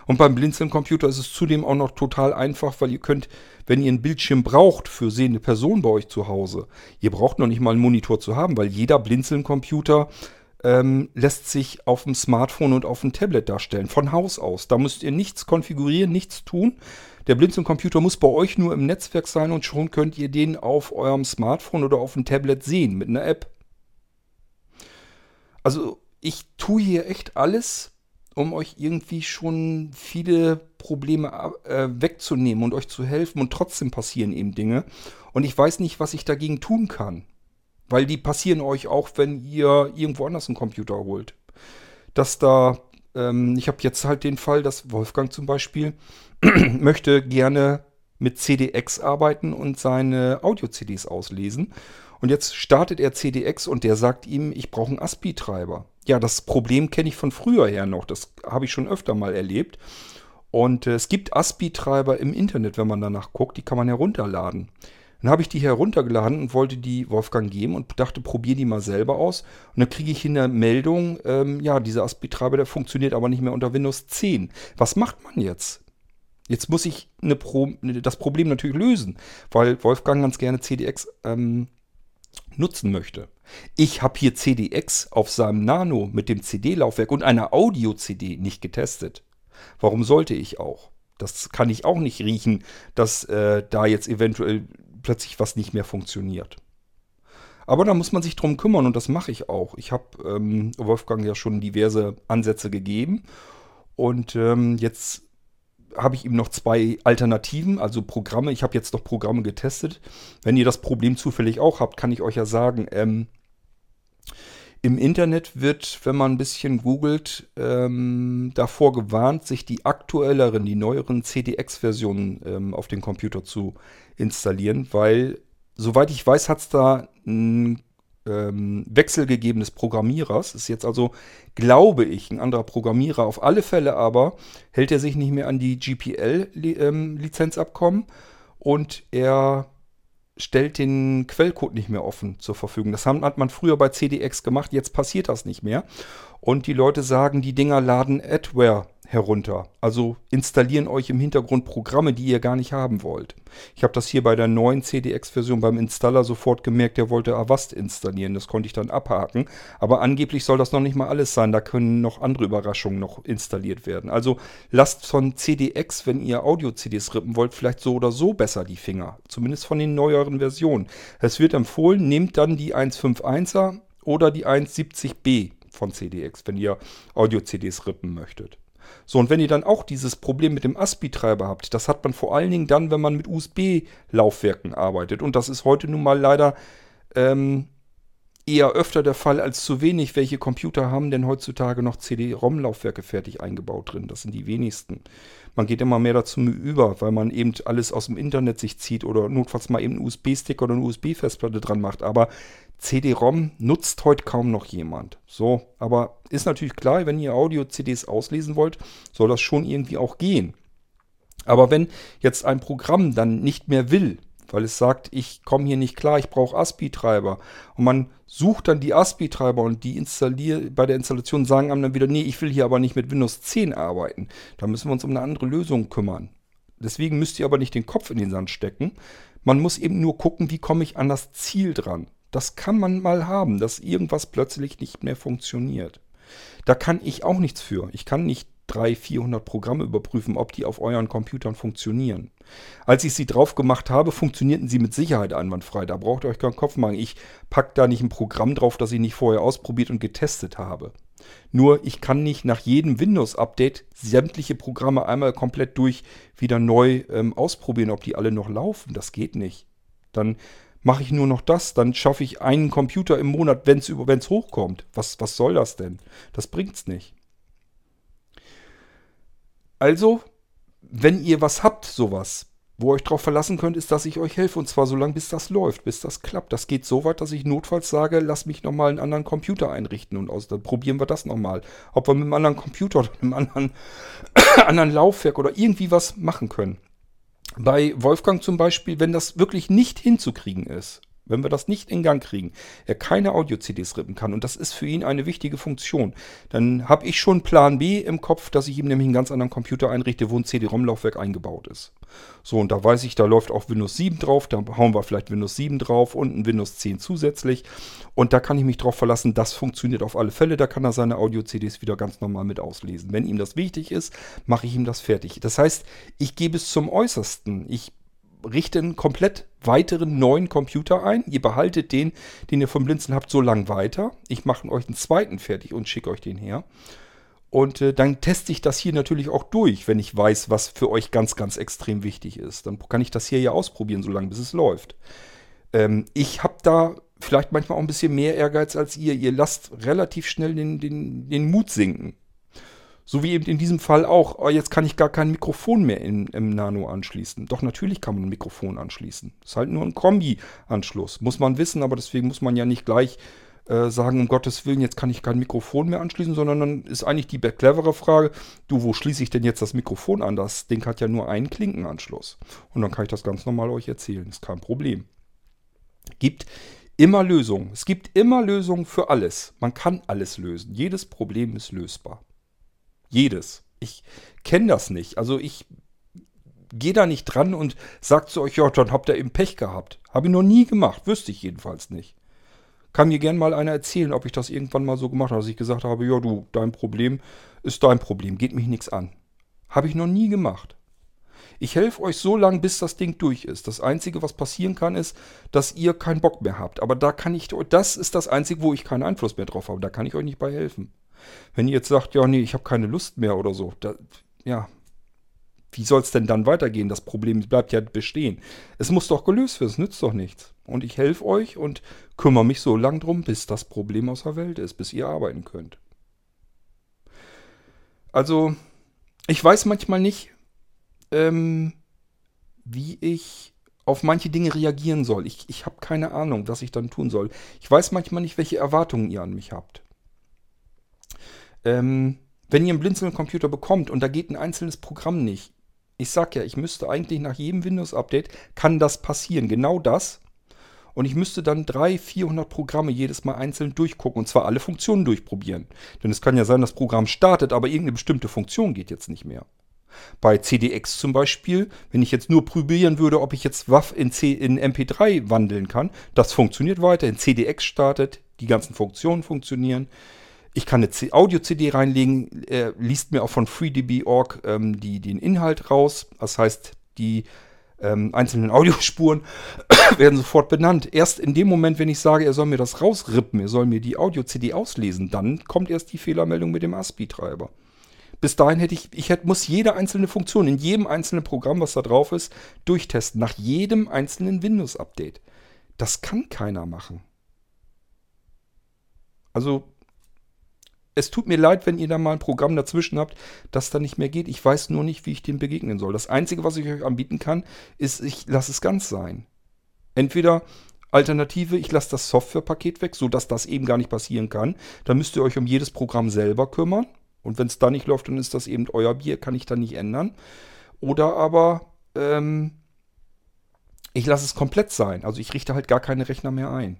Und beim Blinzeln-Computer ist es zudem auch noch total einfach, weil ihr könnt, wenn ihr einen Bildschirm braucht für sehende Personen bei euch zu Hause, ihr braucht noch nicht mal einen Monitor zu haben, weil jeder Blinzeln-Computer ähm, lässt sich auf dem Smartphone und auf dem Tablet darstellen, von Haus aus. Da müsst ihr nichts konfigurieren, nichts tun. Der Blinzeln-Computer muss bei euch nur im Netzwerk sein und schon könnt ihr den auf eurem Smartphone oder auf dem Tablet sehen mit einer App. Also ich tue hier echt alles, um euch irgendwie schon viele Probleme äh, wegzunehmen und euch zu helfen und trotzdem passieren eben Dinge. Und ich weiß nicht, was ich dagegen tun kann. Weil die passieren euch auch, wenn ihr irgendwo anders einen Computer holt. Dass da, ähm, ich habe jetzt halt den Fall, dass Wolfgang zum Beispiel möchte gerne mit CDX arbeiten und seine Audio-CDs auslesen. Und jetzt startet er CDX und der sagt ihm, ich brauche einen ASPI-Treiber. Ja, das Problem kenne ich von früher her noch. Das habe ich schon öfter mal erlebt. Und äh, es gibt ASPI-Treiber im Internet, wenn man danach guckt. Die kann man herunterladen. Dann habe ich die heruntergeladen und wollte die Wolfgang geben und dachte, probier die mal selber aus. Und dann kriege ich in der Meldung, ähm, ja, dieser ASPI-Treiber, der funktioniert aber nicht mehr unter Windows 10. Was macht man jetzt? Jetzt muss ich Pro das Problem natürlich lösen, weil Wolfgang ganz gerne CDX ähm, nutzen möchte. Ich habe hier CDX auf seinem Nano mit dem CD-Laufwerk und einer Audio-CD nicht getestet. Warum sollte ich auch? Das kann ich auch nicht riechen, dass äh, da jetzt eventuell plötzlich was nicht mehr funktioniert. Aber da muss man sich drum kümmern und das mache ich auch. Ich habe ähm, Wolfgang ja schon diverse Ansätze gegeben und ähm, jetzt habe ich ihm noch zwei Alternativen, also Programme. Ich habe jetzt noch Programme getestet. Wenn ihr das Problem zufällig auch habt, kann ich euch ja sagen, ähm, im Internet wird, wenn man ein bisschen googelt, ähm, davor gewarnt, sich die aktuelleren, die neueren CDX-Versionen ähm, auf den Computer zu installieren, weil, soweit ich weiß, hat es da ein ähm, Wechsel gegeben des Programmierers. Ist jetzt also, glaube ich, ein anderer Programmierer. Auf alle Fälle aber hält er sich nicht mehr an die GPL-Lizenzabkommen ähm, und er stellt den Quellcode nicht mehr offen zur Verfügung. Das hat man früher bei CDX gemacht, jetzt passiert das nicht mehr. Und die Leute sagen, die Dinger laden Adware herunter. Also installieren euch im Hintergrund Programme, die ihr gar nicht haben wollt. Ich habe das hier bei der neuen CDX-Version beim Installer sofort gemerkt, der wollte Avast installieren. Das konnte ich dann abhaken. Aber angeblich soll das noch nicht mal alles sein. Da können noch andere Überraschungen noch installiert werden. Also lasst von CDX, wenn ihr Audio-CDs rippen wollt, vielleicht so oder so besser die Finger. Zumindest von den neueren Versionen. Es wird empfohlen, nehmt dann die 151er oder die 170b von CDX, wenn ihr Audio-CDs rippen möchtet. So, und wenn ihr dann auch dieses Problem mit dem ASPI-Treiber habt, das hat man vor allen Dingen dann, wenn man mit USB-Laufwerken arbeitet. Und das ist heute nun mal leider ähm, eher öfter der Fall als zu wenig. Welche Computer haben denn heutzutage noch CD-ROM-Laufwerke fertig eingebaut drin? Das sind die wenigsten. Man geht immer mehr dazu über, weil man eben alles aus dem Internet sich zieht oder notfalls mal eben einen USB-Stick oder eine USB-Festplatte dran macht. Aber CD-ROM nutzt heute kaum noch jemand. So, aber ist natürlich klar, wenn ihr Audio-CDs auslesen wollt, soll das schon irgendwie auch gehen. Aber wenn jetzt ein Programm dann nicht mehr will, weil es sagt, ich komme hier nicht klar, ich brauche ASPI-Treiber. Und man sucht dann die ASPI-Treiber und die installier bei der Installation sagen einem dann wieder, nee, ich will hier aber nicht mit Windows 10 arbeiten. Da müssen wir uns um eine andere Lösung kümmern. Deswegen müsst ihr aber nicht den Kopf in den Sand stecken. Man muss eben nur gucken, wie komme ich an das Ziel dran. Das kann man mal haben, dass irgendwas plötzlich nicht mehr funktioniert. Da kann ich auch nichts für. Ich kann nicht 300, 400 Programme überprüfen, ob die auf euren Computern funktionieren. Als ich sie drauf gemacht habe, funktionierten sie mit Sicherheit einwandfrei. Da braucht ihr euch keinen Kopf machen. Ich packe da nicht ein Programm drauf, das ich nicht vorher ausprobiert und getestet habe. Nur ich kann nicht nach jedem Windows-Update sämtliche Programme einmal komplett durch wieder neu ähm, ausprobieren, ob die alle noch laufen. Das geht nicht. Dann mache ich nur noch das. Dann schaffe ich einen Computer im Monat, wenn es hochkommt. Was, was soll das denn? Das bringt's nicht. Also, wenn ihr was habt, sowas, wo ihr euch darauf verlassen könnt, ist, dass ich euch helfe. Und zwar so lange, bis das läuft, bis das klappt. Das geht so weit, dass ich notfalls sage, lass mich nochmal einen anderen Computer einrichten. Und aus, dann probieren wir das nochmal. Ob wir mit einem anderen Computer oder einem anderen, anderen Laufwerk oder irgendwie was machen können. Bei Wolfgang zum Beispiel, wenn das wirklich nicht hinzukriegen ist, wenn wir das nicht in Gang kriegen, er keine Audio-CDs rippen kann und das ist für ihn eine wichtige Funktion, dann habe ich schon Plan B im Kopf, dass ich ihm nämlich einen ganz anderen Computer einrichte, wo ein CD-ROM-Laufwerk eingebaut ist. So, und da weiß ich, da läuft auch Windows 7 drauf, da hauen wir vielleicht Windows 7 drauf und ein Windows 10 zusätzlich. Und da kann ich mich drauf verlassen, das funktioniert auf alle Fälle. Da kann er seine Audio-CDs wieder ganz normal mit auslesen. Wenn ihm das wichtig ist, mache ich ihm das fertig. Das heißt, ich gebe es zum Äußersten. Ich richte einen komplett weiteren neuen Computer ein. Ihr behaltet den, den ihr vom Blinzeln habt, so lang weiter. Ich mache euch einen zweiten fertig und schicke euch den her. Und äh, dann teste ich das hier natürlich auch durch, wenn ich weiß, was für euch ganz, ganz extrem wichtig ist. Dann kann ich das hier ja ausprobieren, solange bis es läuft. Ähm, ich habe da vielleicht manchmal auch ein bisschen mehr Ehrgeiz als ihr. Ihr lasst relativ schnell den, den, den Mut sinken. So wie eben in diesem Fall auch, oh, jetzt kann ich gar kein Mikrofon mehr in, im Nano anschließen. Doch natürlich kann man ein Mikrofon anschließen. Ist halt nur ein Kombi-Anschluss. Muss man wissen, aber deswegen muss man ja nicht gleich äh, sagen, um Gottes Willen, jetzt kann ich kein Mikrofon mehr anschließen, sondern dann ist eigentlich die clevere Frage, du, wo schließe ich denn jetzt das Mikrofon an? Das Ding hat ja nur einen Klinkenanschluss. Und dann kann ich das ganz normal euch erzählen. Ist kein Problem. Gibt immer Lösungen. Es gibt immer Lösungen für alles. Man kann alles lösen. Jedes Problem ist lösbar. Jedes. Ich kenne das nicht. Also ich gehe da nicht dran und sage zu euch, ja, dann habt ihr eben Pech gehabt. Habe ich noch nie gemacht. Wüsste ich jedenfalls nicht. Kann mir gern mal einer erzählen, ob ich das irgendwann mal so gemacht habe, dass ich gesagt habe, ja, du, dein Problem ist dein Problem. Geht mich nichts an. Habe ich noch nie gemacht. Ich helfe euch so lange, bis das Ding durch ist. Das Einzige, was passieren kann, ist, dass ihr keinen Bock mehr habt. Aber da kann ich, das ist das Einzige, wo ich keinen Einfluss mehr drauf habe. Da kann ich euch nicht bei helfen. Wenn ihr jetzt sagt, ja, nee, ich habe keine Lust mehr oder so, da, ja, wie soll es denn dann weitergehen? Das Problem bleibt ja bestehen. Es muss doch gelöst werden, es nützt doch nichts. Und ich helfe euch und kümmere mich so lange drum, bis das Problem aus der Welt ist, bis ihr arbeiten könnt. Also, ich weiß manchmal nicht, ähm, wie ich auf manche Dinge reagieren soll. Ich, ich habe keine Ahnung, was ich dann tun soll. Ich weiß manchmal nicht, welche Erwartungen ihr an mich habt ähm, wenn ihr einen Blinzeln-Computer bekommt und da geht ein einzelnes Programm nicht, ich sag ja, ich müsste eigentlich nach jedem Windows-Update, kann das passieren, genau das. Und ich müsste dann 300, 400 Programme jedes Mal einzeln durchgucken und zwar alle Funktionen durchprobieren. Denn es kann ja sein, das Programm startet, aber irgendeine bestimmte Funktion geht jetzt nicht mehr. Bei CDX zum Beispiel, wenn ich jetzt nur probieren würde, ob ich jetzt WAF in, C, in MP3 wandeln kann, das funktioniert weiter. In CDX startet, die ganzen Funktionen funktionieren. Ich kann eine Audio-CD reinlegen, er liest mir auch von FreeDB.org ähm, die, den Inhalt raus. Das heißt, die ähm, einzelnen Audiospuren werden sofort benannt. Erst in dem Moment, wenn ich sage, er soll mir das rausrippen, er soll mir die Audio-CD auslesen, dann kommt erst die Fehlermeldung mit dem ASCII-Treiber. Bis dahin hätte ich, ich hätte, muss jede einzelne Funktion in jedem einzelnen Programm, was da drauf ist, durchtesten. Nach jedem einzelnen Windows-Update. Das kann keiner machen. Also es tut mir leid, wenn ihr da mal ein Programm dazwischen habt, das da nicht mehr geht. Ich weiß nur nicht, wie ich dem begegnen soll. Das Einzige, was ich euch anbieten kann, ist, ich lasse es ganz sein. Entweder Alternative, ich lasse das Softwarepaket weg, sodass das eben gar nicht passieren kann. Dann müsst ihr euch um jedes Programm selber kümmern. Und wenn es da nicht läuft, dann ist das eben euer Bier, kann ich da nicht ändern. Oder aber ähm, ich lasse es komplett sein. Also ich richte halt gar keine Rechner mehr ein.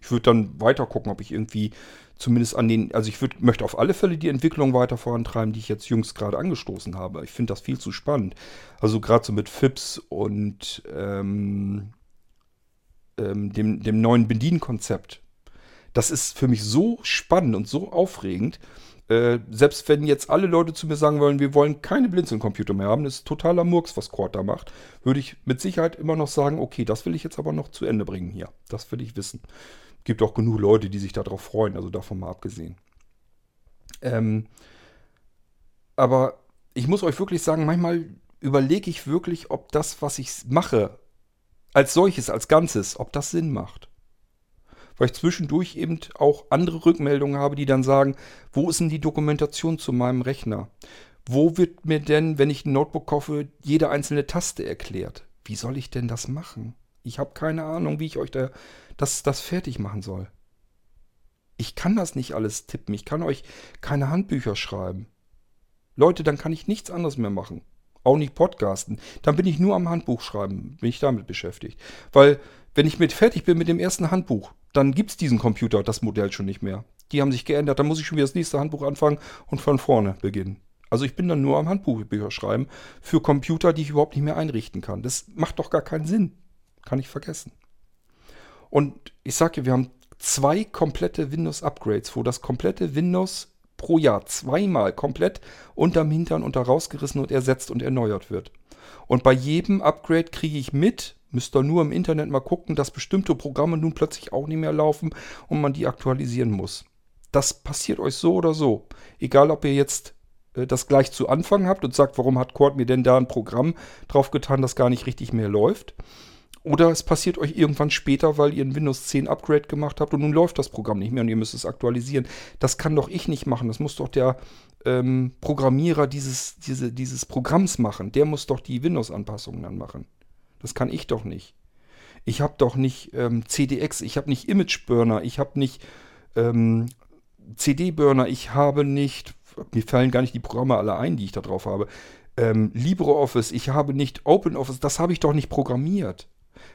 Ich würde dann weiter gucken, ob ich irgendwie zumindest an den, also ich würd, möchte auf alle Fälle die Entwicklung weiter vorantreiben, die ich jetzt jüngst gerade angestoßen habe. Ich finde das viel zu spannend. Also gerade so mit FIPS und ähm, ähm, dem, dem neuen Bedienkonzept. Das ist für mich so spannend und so aufregend. Äh, selbst wenn jetzt alle Leute zu mir sagen wollen, wir wollen keine Blinzeln-Computer mehr haben, das ist totaler Murks, was Cord da macht, würde ich mit Sicherheit immer noch sagen, okay, das will ich jetzt aber noch zu Ende bringen hier. Das will ich wissen gibt auch genug Leute, die sich darauf freuen, also davon mal abgesehen. Ähm, aber ich muss euch wirklich sagen, manchmal überlege ich wirklich, ob das, was ich mache, als solches, als Ganzes, ob das Sinn macht. Weil ich zwischendurch eben auch andere Rückmeldungen habe, die dann sagen, wo ist denn die Dokumentation zu meinem Rechner? Wo wird mir denn, wenn ich ein Notebook kaufe, jede einzelne Taste erklärt? Wie soll ich denn das machen? Ich habe keine Ahnung, wie ich euch da das, das fertig machen soll. Ich kann das nicht alles tippen. Ich kann euch keine Handbücher schreiben. Leute, dann kann ich nichts anderes mehr machen. Auch nicht podcasten. Dann bin ich nur am Handbuch schreiben, bin ich damit beschäftigt. Weil, wenn ich mit fertig bin mit dem ersten Handbuch, dann gibt es diesen Computer, das Modell schon nicht mehr. Die haben sich geändert, dann muss ich schon wieder das nächste Handbuch anfangen und von vorne beginnen. Also ich bin dann nur am Handbuchbücher schreiben für Computer, die ich überhaupt nicht mehr einrichten kann. Das macht doch gar keinen Sinn. Kann ich vergessen. Und ich sage wir haben zwei komplette Windows-Upgrades, wo das komplette Windows pro Jahr zweimal komplett unterm Hintern unter rausgerissen und ersetzt und erneuert wird. Und bei jedem Upgrade kriege ich mit, müsst ihr nur im Internet mal gucken, dass bestimmte Programme nun plötzlich auch nicht mehr laufen und man die aktualisieren muss. Das passiert euch so oder so. Egal, ob ihr jetzt äh, das gleich zu Anfang habt und sagt, warum hat Cord mir denn da ein Programm draufgetan, das gar nicht richtig mehr läuft. Oder es passiert euch irgendwann später, weil ihr ein Windows 10 Upgrade gemacht habt und nun läuft das Programm nicht mehr und ihr müsst es aktualisieren. Das kann doch ich nicht machen. Das muss doch der ähm, Programmierer dieses, diese, dieses Programms machen. Der muss doch die Windows-Anpassungen dann machen. Das kann ich doch nicht. Ich habe doch nicht ähm, CDX, ich habe nicht Image-Burner, ich habe nicht ähm, CD-Burner, ich habe nicht, mir fallen gar nicht die Programme alle ein, die ich da drauf habe. Ähm, LibreOffice, ich habe nicht OpenOffice, das habe ich doch nicht programmiert.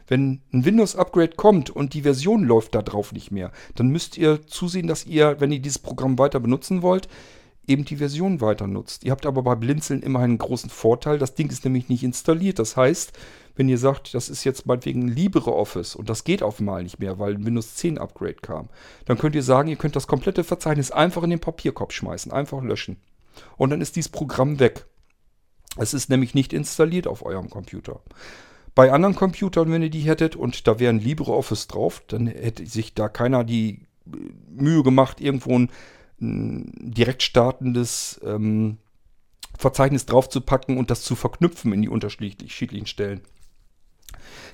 Wenn ein Windows-Upgrade kommt und die Version läuft da drauf nicht mehr, dann müsst ihr zusehen, dass ihr, wenn ihr dieses Programm weiter benutzen wollt, eben die Version weiter nutzt. Ihr habt aber bei Blinzeln immer einen großen Vorteil. Das Ding ist nämlich nicht installiert. Das heißt, wenn ihr sagt, das ist jetzt meinetwegen LibreOffice und das geht auf einmal nicht mehr, weil ein Windows 10 Upgrade kam, dann könnt ihr sagen, ihr könnt das komplette Verzeichnis einfach in den Papierkorb schmeißen, einfach löschen. Und dann ist dieses Programm weg. Es ist nämlich nicht installiert auf eurem Computer. Bei anderen Computern, wenn ihr die hättet und da wäre ein LibreOffice drauf, dann hätte sich da keiner die äh, Mühe gemacht, irgendwo ein, ein direkt startendes ähm, Verzeichnis draufzupacken und das zu verknüpfen in die unterschiedlichen Stellen.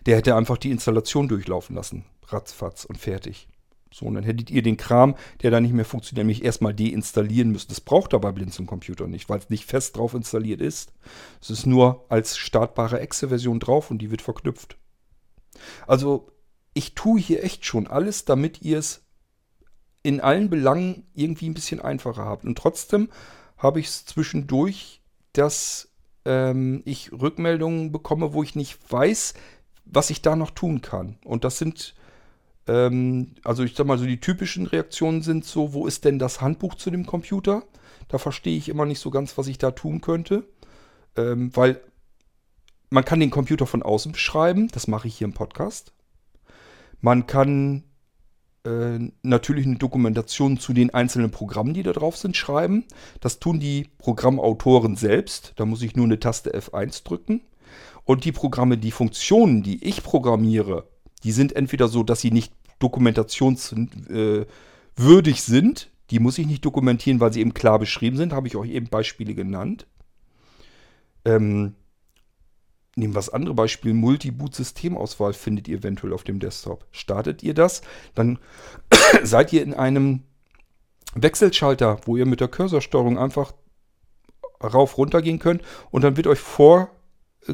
Der hätte einfach die Installation durchlaufen lassen. Ratzfatz und fertig. So, und dann hättet ihr den Kram, der da nicht mehr funktioniert, nämlich erstmal deinstallieren müssen. Das braucht aber Blinzeln Computer nicht, weil es nicht fest drauf installiert ist. Es ist nur als startbare Exe-Version drauf und die wird verknüpft. Also, ich tue hier echt schon alles, damit ihr es in allen Belangen irgendwie ein bisschen einfacher habt. Und trotzdem habe ich es zwischendurch, dass ähm, ich Rückmeldungen bekomme, wo ich nicht weiß, was ich da noch tun kann. Und das sind ähm, also ich sag mal so, die typischen Reaktionen sind so, wo ist denn das Handbuch zu dem Computer? Da verstehe ich immer nicht so ganz, was ich da tun könnte. Ähm, weil man kann den Computer von außen beschreiben, das mache ich hier im Podcast. Man kann äh, natürlich eine Dokumentation zu den einzelnen Programmen, die da drauf sind, schreiben. Das tun die Programmautoren selbst. Da muss ich nur eine Taste F1 drücken. Und die Programme, die Funktionen, die ich programmiere, die sind entweder so, dass sie nicht dokumentationswürdig äh, sind. Die muss ich nicht dokumentieren, weil sie eben klar beschrieben sind. Habe ich euch eben Beispiele genannt. Ähm, nehmen wir das andere Beispiel. Multi-Boot-Systemauswahl findet ihr eventuell auf dem Desktop. Startet ihr das, dann seid ihr in einem Wechselschalter, wo ihr mit der Cursorsteuerung einfach rauf runter gehen könnt und dann wird euch vor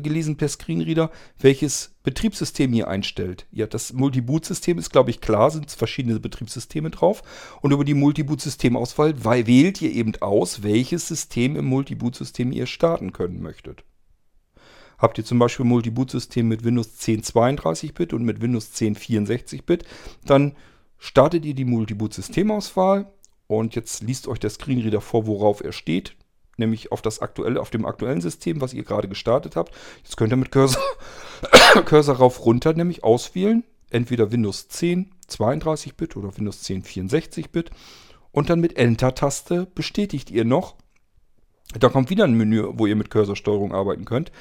gelesen per Screenreader, welches Betriebssystem ihr einstellt. Ja, das Multi-Boot-System ist, glaube ich, klar, sind verschiedene Betriebssysteme drauf. Und über die Multi-Boot-Systemauswahl wählt ihr eben aus, welches System im Multi-Boot-System ihr starten können möchtet. Habt ihr zum Beispiel Multi-Boot-System mit Windows 10 32-Bit und mit Windows 10 64-Bit, dann startet ihr die Multi-Boot-Systemauswahl und jetzt liest euch der Screenreader vor, worauf er steht nämlich auf das aktuelle, auf dem aktuellen System, was ihr gerade gestartet habt. Jetzt könnt ihr mit Cursor, Cursor rauf runter nämlich auswählen, entweder Windows 10 32-Bit oder Windows 10 64-Bit und dann mit Enter-Taste bestätigt ihr noch. Da kommt wieder ein Menü, wo ihr mit Cursorsteuerung arbeiten könnt.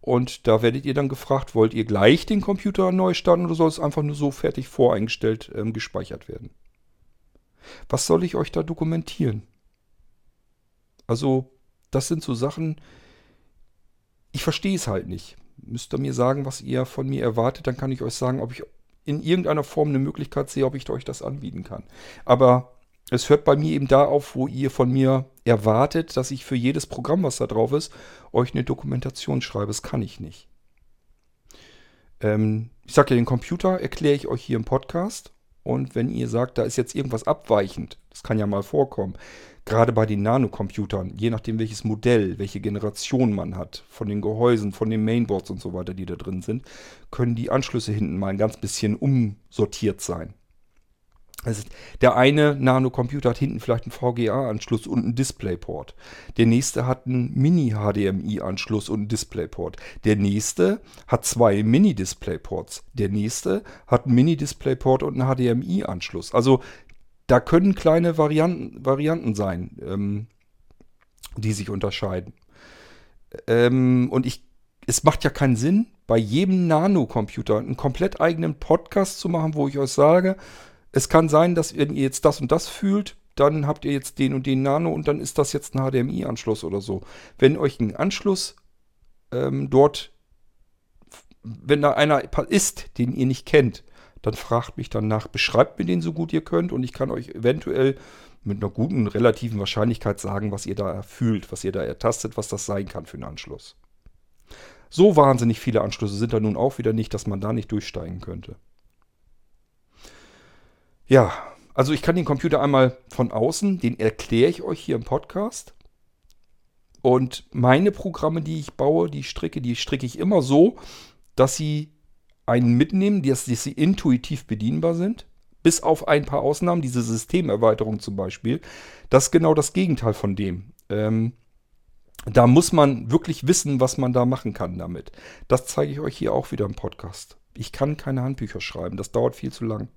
Und da werdet ihr dann gefragt, wollt ihr gleich den Computer neu starten oder soll es einfach nur so fertig voreingestellt ähm, gespeichert werden? Was soll ich euch da dokumentieren? Also das sind so Sachen, ich verstehe es halt nicht. Müsst ihr mir sagen, was ihr von mir erwartet, dann kann ich euch sagen, ob ich in irgendeiner Form eine Möglichkeit sehe, ob ich euch das anbieten kann. Aber es hört bei mir eben da auf, wo ihr von mir erwartet, dass ich für jedes Programm, was da drauf ist, euch eine Dokumentation schreibe. Das kann ich nicht. Ähm, ich sage ja, den Computer erkläre ich euch hier im Podcast. Und wenn ihr sagt, da ist jetzt irgendwas abweichend, das kann ja mal vorkommen, gerade bei den Nanocomputern, je nachdem welches Modell, welche Generation man hat, von den Gehäusen, von den Mainboards und so weiter, die da drin sind, können die Anschlüsse hinten mal ein ganz bisschen umsortiert sein. Also der eine Nanocomputer hat hinten vielleicht einen VGA-Anschluss und einen DisplayPort. Der nächste hat einen Mini-HDMI-Anschluss und einen DisplayPort. Der nächste hat zwei Mini-DisplayPorts. Der nächste hat einen Mini-DisplayPort und einen HDMI-Anschluss. Also da können kleine Varianten, Varianten sein, ähm, die sich unterscheiden. Ähm, und ich, es macht ja keinen Sinn, bei jedem Nanocomputer einen komplett eigenen Podcast zu machen, wo ich euch sage, es kann sein, dass wenn ihr jetzt das und das fühlt, dann habt ihr jetzt den und den Nano und dann ist das jetzt ein HDMI-Anschluss oder so. Wenn euch ein Anschluss ähm, dort, wenn da einer ist, den ihr nicht kennt, dann fragt mich danach, beschreibt mir den so gut ihr könnt und ich kann euch eventuell mit einer guten relativen Wahrscheinlichkeit sagen, was ihr da fühlt, was ihr da ertastet, was das sein kann für einen Anschluss. So wahnsinnig viele Anschlüsse sind da nun auch wieder nicht, dass man da nicht durchsteigen könnte. Ja, also ich kann den Computer einmal von außen, den erkläre ich euch hier im Podcast. Und meine Programme, die ich baue, die stricke, die stricke ich immer so, dass sie einen mitnehmen, dass, dass sie intuitiv bedienbar sind. Bis auf ein paar Ausnahmen, diese Systemerweiterung zum Beispiel. Das ist genau das Gegenteil von dem. Ähm, da muss man wirklich wissen, was man da machen kann damit. Das zeige ich euch hier auch wieder im Podcast. Ich kann keine Handbücher schreiben, das dauert viel zu lang.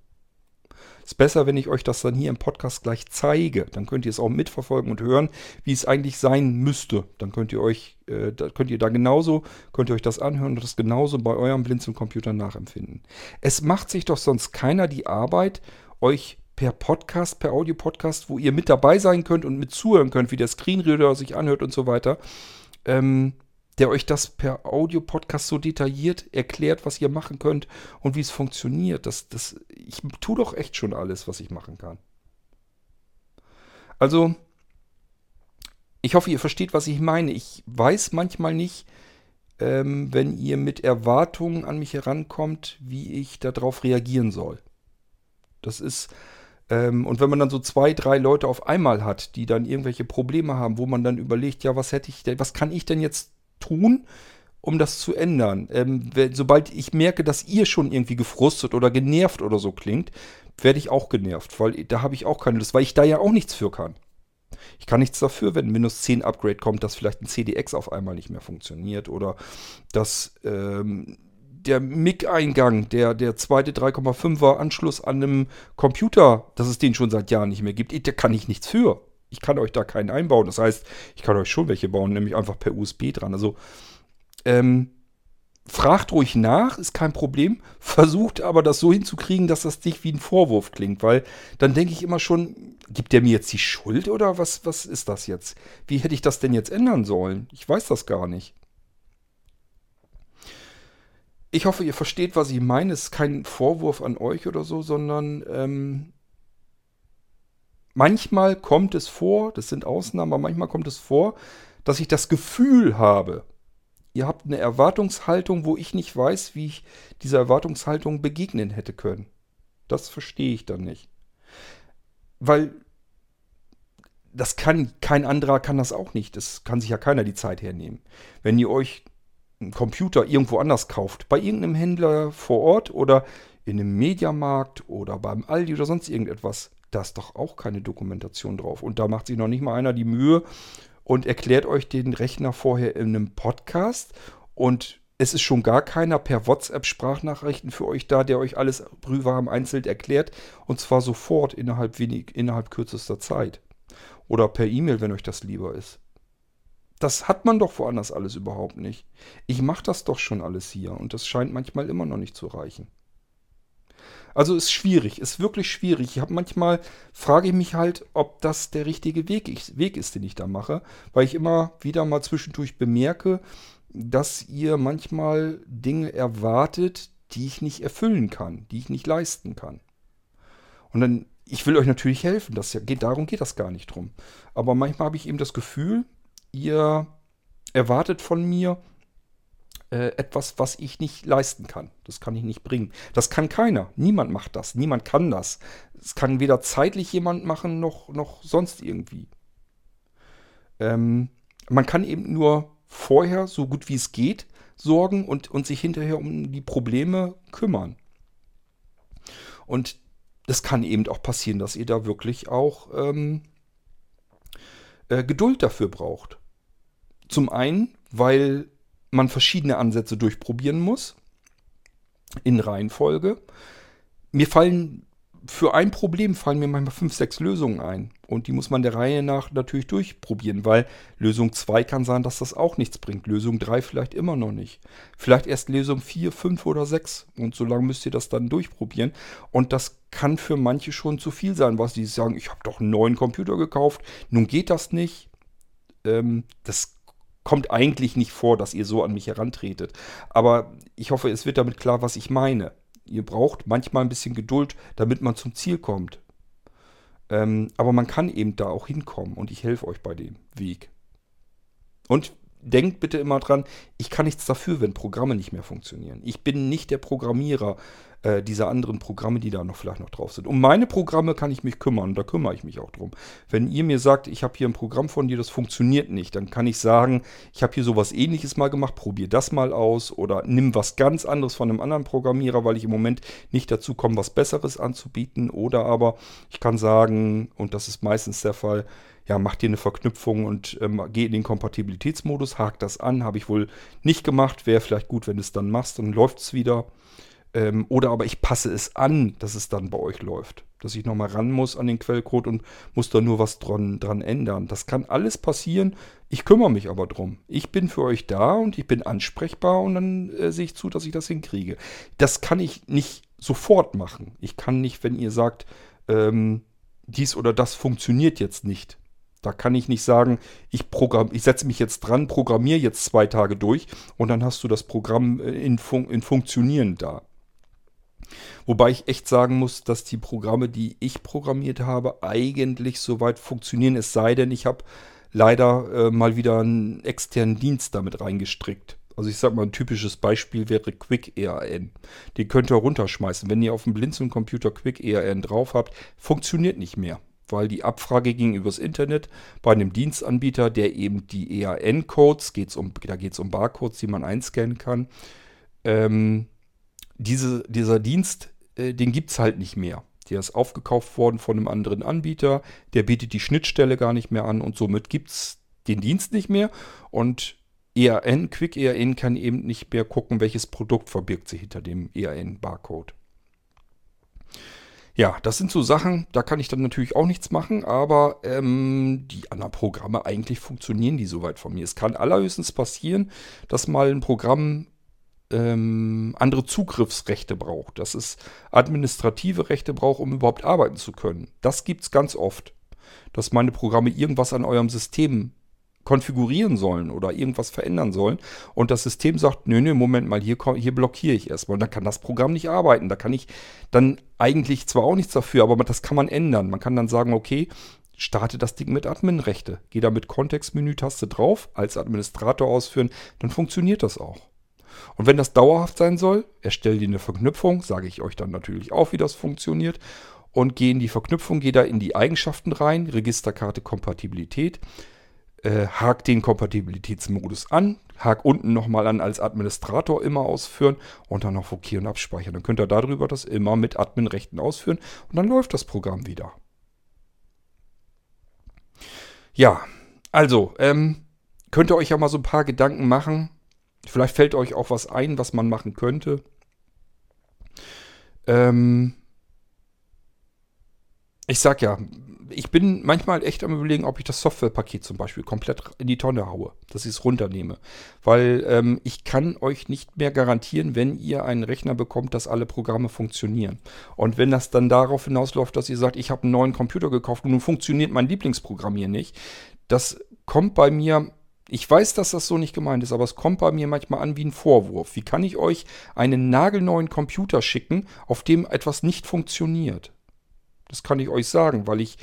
Ist besser, wenn ich euch das dann hier im Podcast gleich zeige. Dann könnt ihr es auch mitverfolgen und hören, wie es eigentlich sein müsste. Dann könnt ihr euch, äh, da könnt ihr da genauso, könnt ihr euch das anhören und das genauso bei eurem Blinzeln-Computer nachempfinden. Es macht sich doch sonst keiner die Arbeit, euch per Podcast, per Audio-Podcast, wo ihr mit dabei sein könnt und mit zuhören könnt, wie der Screenreader sich anhört und so weiter, ähm, der euch das per Audio-Podcast so detailliert erklärt, was ihr machen könnt und wie es funktioniert. Das, das, ich tue doch echt schon alles, was ich machen kann. Also, ich hoffe, ihr versteht, was ich meine. Ich weiß manchmal nicht, ähm, wenn ihr mit Erwartungen an mich herankommt, wie ich darauf reagieren soll. Das ist, ähm, und wenn man dann so zwei, drei Leute auf einmal hat, die dann irgendwelche Probleme haben, wo man dann überlegt, ja, was hätte ich denn, was kann ich denn jetzt tun, um das zu ändern. Ähm, sobald ich merke, dass ihr schon irgendwie gefrustet oder genervt oder so klingt, werde ich auch genervt, weil da habe ich auch keine Lust, weil ich da ja auch nichts für kann. Ich kann nichts dafür, wenn ein Windows 10 Upgrade kommt, dass vielleicht ein CDX auf einmal nicht mehr funktioniert oder dass ähm, der MIG-Eingang, der, der zweite 3,5er Anschluss an einem Computer, dass es den schon seit Jahren nicht mehr gibt, da kann ich nichts für. Ich kann euch da keinen einbauen. Das heißt, ich kann euch schon welche bauen, nämlich einfach per USB dran. Also, ähm, fragt ruhig nach, ist kein Problem. Versucht aber das so hinzukriegen, dass das nicht wie ein Vorwurf klingt, weil dann denke ich immer schon, gibt der mir jetzt die Schuld oder was, was ist das jetzt? Wie hätte ich das denn jetzt ändern sollen? Ich weiß das gar nicht. Ich hoffe, ihr versteht, was ich meine. Es ist kein Vorwurf an euch oder so, sondern ähm, manchmal kommt es vor, das sind Ausnahmen, aber manchmal kommt es vor, dass ich das Gefühl habe, ihr habt eine Erwartungshaltung, wo ich nicht weiß, wie ich dieser Erwartungshaltung begegnen hätte können. Das verstehe ich dann nicht. Weil das kann, kein anderer kann das auch nicht. Das kann sich ja keiner die Zeit hernehmen. Wenn ihr euch einen Computer irgendwo anders kauft, bei irgendeinem Händler vor Ort oder in einem Mediamarkt oder beim Aldi oder sonst irgendetwas, da ist doch auch keine Dokumentation drauf. Und da macht sich noch nicht mal einer die Mühe und erklärt euch den Rechner vorher in einem Podcast. Und es ist schon gar keiner per WhatsApp-Sprachnachrichten für euch da, der euch alles prüfwarm einzeln erklärt. Und zwar sofort innerhalb, wenig, innerhalb kürzester Zeit. Oder per E-Mail, wenn euch das lieber ist. Das hat man doch woanders alles überhaupt nicht. Ich mache das doch schon alles hier und das scheint manchmal immer noch nicht zu reichen. Also ist schwierig, ist wirklich schwierig. Ich habe manchmal, frage ich mich halt, ob das der richtige Weg, Weg ist, den ich da mache, weil ich immer wieder mal zwischendurch bemerke, dass ihr manchmal Dinge erwartet, die ich nicht erfüllen kann, die ich nicht leisten kann. Und dann, ich will euch natürlich helfen, das geht, darum geht das gar nicht drum. Aber manchmal habe ich eben das Gefühl, ihr erwartet von mir, äh, etwas, was ich nicht leisten kann. Das kann ich nicht bringen. Das kann keiner. Niemand macht das. Niemand kann das. Es kann weder zeitlich jemand machen, noch, noch sonst irgendwie. Ähm, man kann eben nur vorher, so gut wie es geht, sorgen und, und sich hinterher um die Probleme kümmern. Und es kann eben auch passieren, dass ihr da wirklich auch ähm, äh, Geduld dafür braucht. Zum einen, weil man verschiedene Ansätze durchprobieren muss. In Reihenfolge. Mir fallen für ein Problem fallen mir manchmal fünf, sechs Lösungen ein. Und die muss man der Reihe nach natürlich durchprobieren, weil Lösung 2 kann sein, dass das auch nichts bringt. Lösung 3 vielleicht immer noch nicht. Vielleicht erst Lösung 4, 5 oder 6. Und so lange müsst ihr das dann durchprobieren. Und das kann für manche schon zu viel sein, was die sagen, ich habe doch einen neuen Computer gekauft, nun geht das nicht. Ähm, das kommt eigentlich nicht vor, dass ihr so an mich herantretet. Aber ich hoffe, es wird damit klar, was ich meine. Ihr braucht manchmal ein bisschen Geduld, damit man zum Ziel kommt. Ähm, aber man kann eben da auch hinkommen und ich helfe euch bei dem Weg. Und denkt bitte immer dran, ich kann nichts dafür, wenn Programme nicht mehr funktionieren. Ich bin nicht der Programmierer äh, dieser anderen Programme, die da noch vielleicht noch drauf sind. Um meine Programme kann ich mich kümmern und da kümmere ich mich auch drum. Wenn ihr mir sagt, ich habe hier ein Programm von dir, das funktioniert nicht, dann kann ich sagen, ich habe hier sowas ähnliches mal gemacht, probier das mal aus oder nimm was ganz anderes von einem anderen Programmierer, weil ich im Moment nicht dazu komme, was Besseres anzubieten. Oder aber ich kann sagen, und das ist meistens der Fall, ja, mach dir eine Verknüpfung und ähm, geh in den Kompatibilitätsmodus, hakt das an, habe ich wohl nicht gemacht, wäre vielleicht gut, wenn du es dann machst, dann läuft es wieder. Ähm, oder aber ich passe es an, dass es dann bei euch läuft. Dass ich nochmal ran muss an den Quellcode und muss da nur was dran, dran ändern. Das kann alles passieren. Ich kümmere mich aber drum. Ich bin für euch da und ich bin ansprechbar und dann äh, sehe ich zu, dass ich das hinkriege. Das kann ich nicht sofort machen. Ich kann nicht, wenn ihr sagt, ähm, dies oder das funktioniert jetzt nicht. Da kann ich nicht sagen, ich, ich setze mich jetzt dran, programmiere jetzt zwei Tage durch und dann hast du das Programm äh, in, Fun in Funktionieren da. Wobei ich echt sagen muss, dass die Programme, die ich programmiert habe, eigentlich soweit funktionieren. Es sei denn, ich habe leider äh, mal wieder einen externen Dienst damit reingestrickt. Also ich sage mal, ein typisches Beispiel wäre Quick ERN. Den könnt ihr runterschmeißen. Wenn ihr auf dem Blinzeln-Computer Quick ERN drauf habt, funktioniert nicht mehr. Weil die Abfrage ging übers Internet bei einem Dienstanbieter, der eben die ERN-Codes, um, da geht es um Barcodes, die man einscannen kann, ähm, diese, dieser Dienst, äh, den gibt es halt nicht mehr. Der ist aufgekauft worden von einem anderen Anbieter, der bietet die Schnittstelle gar nicht mehr an und somit gibt es den Dienst nicht mehr. Und ERN, Quick ERN kann eben nicht mehr gucken, welches Produkt verbirgt sich hinter dem ERN-Barcode. Ja, das sind so Sachen, da kann ich dann natürlich auch nichts machen, aber ähm, die anderen Programme, eigentlich funktionieren die soweit von mir. Es kann allerhöchstens passieren, dass mal ein Programm ähm, andere Zugriffsrechte braucht, dass es administrative Rechte braucht, um überhaupt arbeiten zu können. Das gibt es ganz oft, dass meine Programme irgendwas an eurem System konfigurieren sollen oder irgendwas verändern sollen und das System sagt, nö, nö, Moment mal, hier, hier blockiere ich erstmal und dann kann das Programm nicht arbeiten. Da kann ich dann eigentlich zwar auch nichts dafür, aber das kann man ändern. Man kann dann sagen, okay, starte das Ding mit Adminrechte. Geh da mit Kontextmenü-Taste drauf, als Administrator ausführen, dann funktioniert das auch. Und wenn das dauerhaft sein soll, erstelle dir eine Verknüpfung, sage ich euch dann natürlich auch, wie das funktioniert. Und gehe in die Verknüpfung, gehe da in die Eigenschaften rein, Registerkarte Kompatibilität, äh, hak den Kompatibilitätsmodus an, hak unten nochmal an als Administrator immer ausführen und dann auf OK und abspeichern. Dann könnt ihr darüber das immer mit Adminrechten ausführen und dann läuft das Programm wieder. Ja, also, ähm, könnt ihr euch ja mal so ein paar Gedanken machen, Vielleicht fällt euch auch was ein, was man machen könnte. Ähm ich sag ja, ich bin manchmal echt am überlegen, ob ich das Softwarepaket zum Beispiel komplett in die Tonne haue, dass ich es runternehme. Weil ähm, ich kann euch nicht mehr garantieren, wenn ihr einen Rechner bekommt, dass alle Programme funktionieren. Und wenn das dann darauf hinausläuft, dass ihr sagt, ich habe einen neuen Computer gekauft und nun funktioniert mein Lieblingsprogramm hier nicht, das kommt bei mir ich weiß, dass das so nicht gemeint ist, aber es kommt bei mir manchmal an wie ein Vorwurf. Wie kann ich euch einen nagelneuen Computer schicken, auf dem etwas nicht funktioniert? Das kann ich euch sagen, weil ich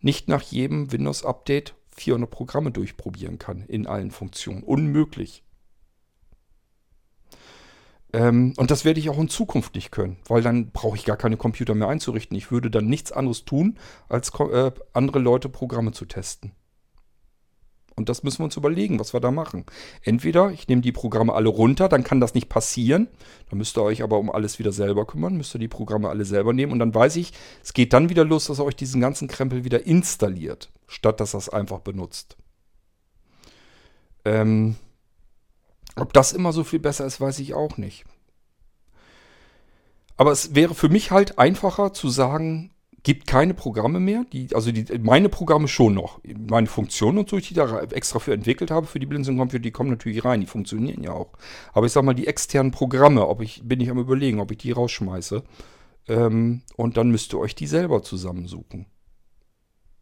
nicht nach jedem Windows-Update 400 Programme durchprobieren kann in allen Funktionen. Unmöglich. Ähm, und das werde ich auch in Zukunft nicht können, weil dann brauche ich gar keine Computer mehr einzurichten. Ich würde dann nichts anderes tun, als äh, andere Leute Programme zu testen. Und das müssen wir uns überlegen, was wir da machen. Entweder ich nehme die Programme alle runter, dann kann das nicht passieren. Dann müsst ihr euch aber um alles wieder selber kümmern, müsst ihr die Programme alle selber nehmen. Und dann weiß ich, es geht dann wieder los, dass ihr euch diesen ganzen Krempel wieder installiert, statt dass ihr es einfach benutzt. Ähm, ob das immer so viel besser ist, weiß ich auch nicht. Aber es wäre für mich halt einfacher zu sagen, gibt keine Programme mehr. Die, also die, meine Programme schon noch. Meine Funktionen und so, die ich da extra für entwickelt habe, für die Blinzeln Computer, die kommen natürlich rein. Die funktionieren ja auch. Aber ich sag mal, die externen Programme, ob ich, bin ich am überlegen, ob ich die rausschmeiße. Ähm, und dann müsst ihr euch die selber zusammensuchen.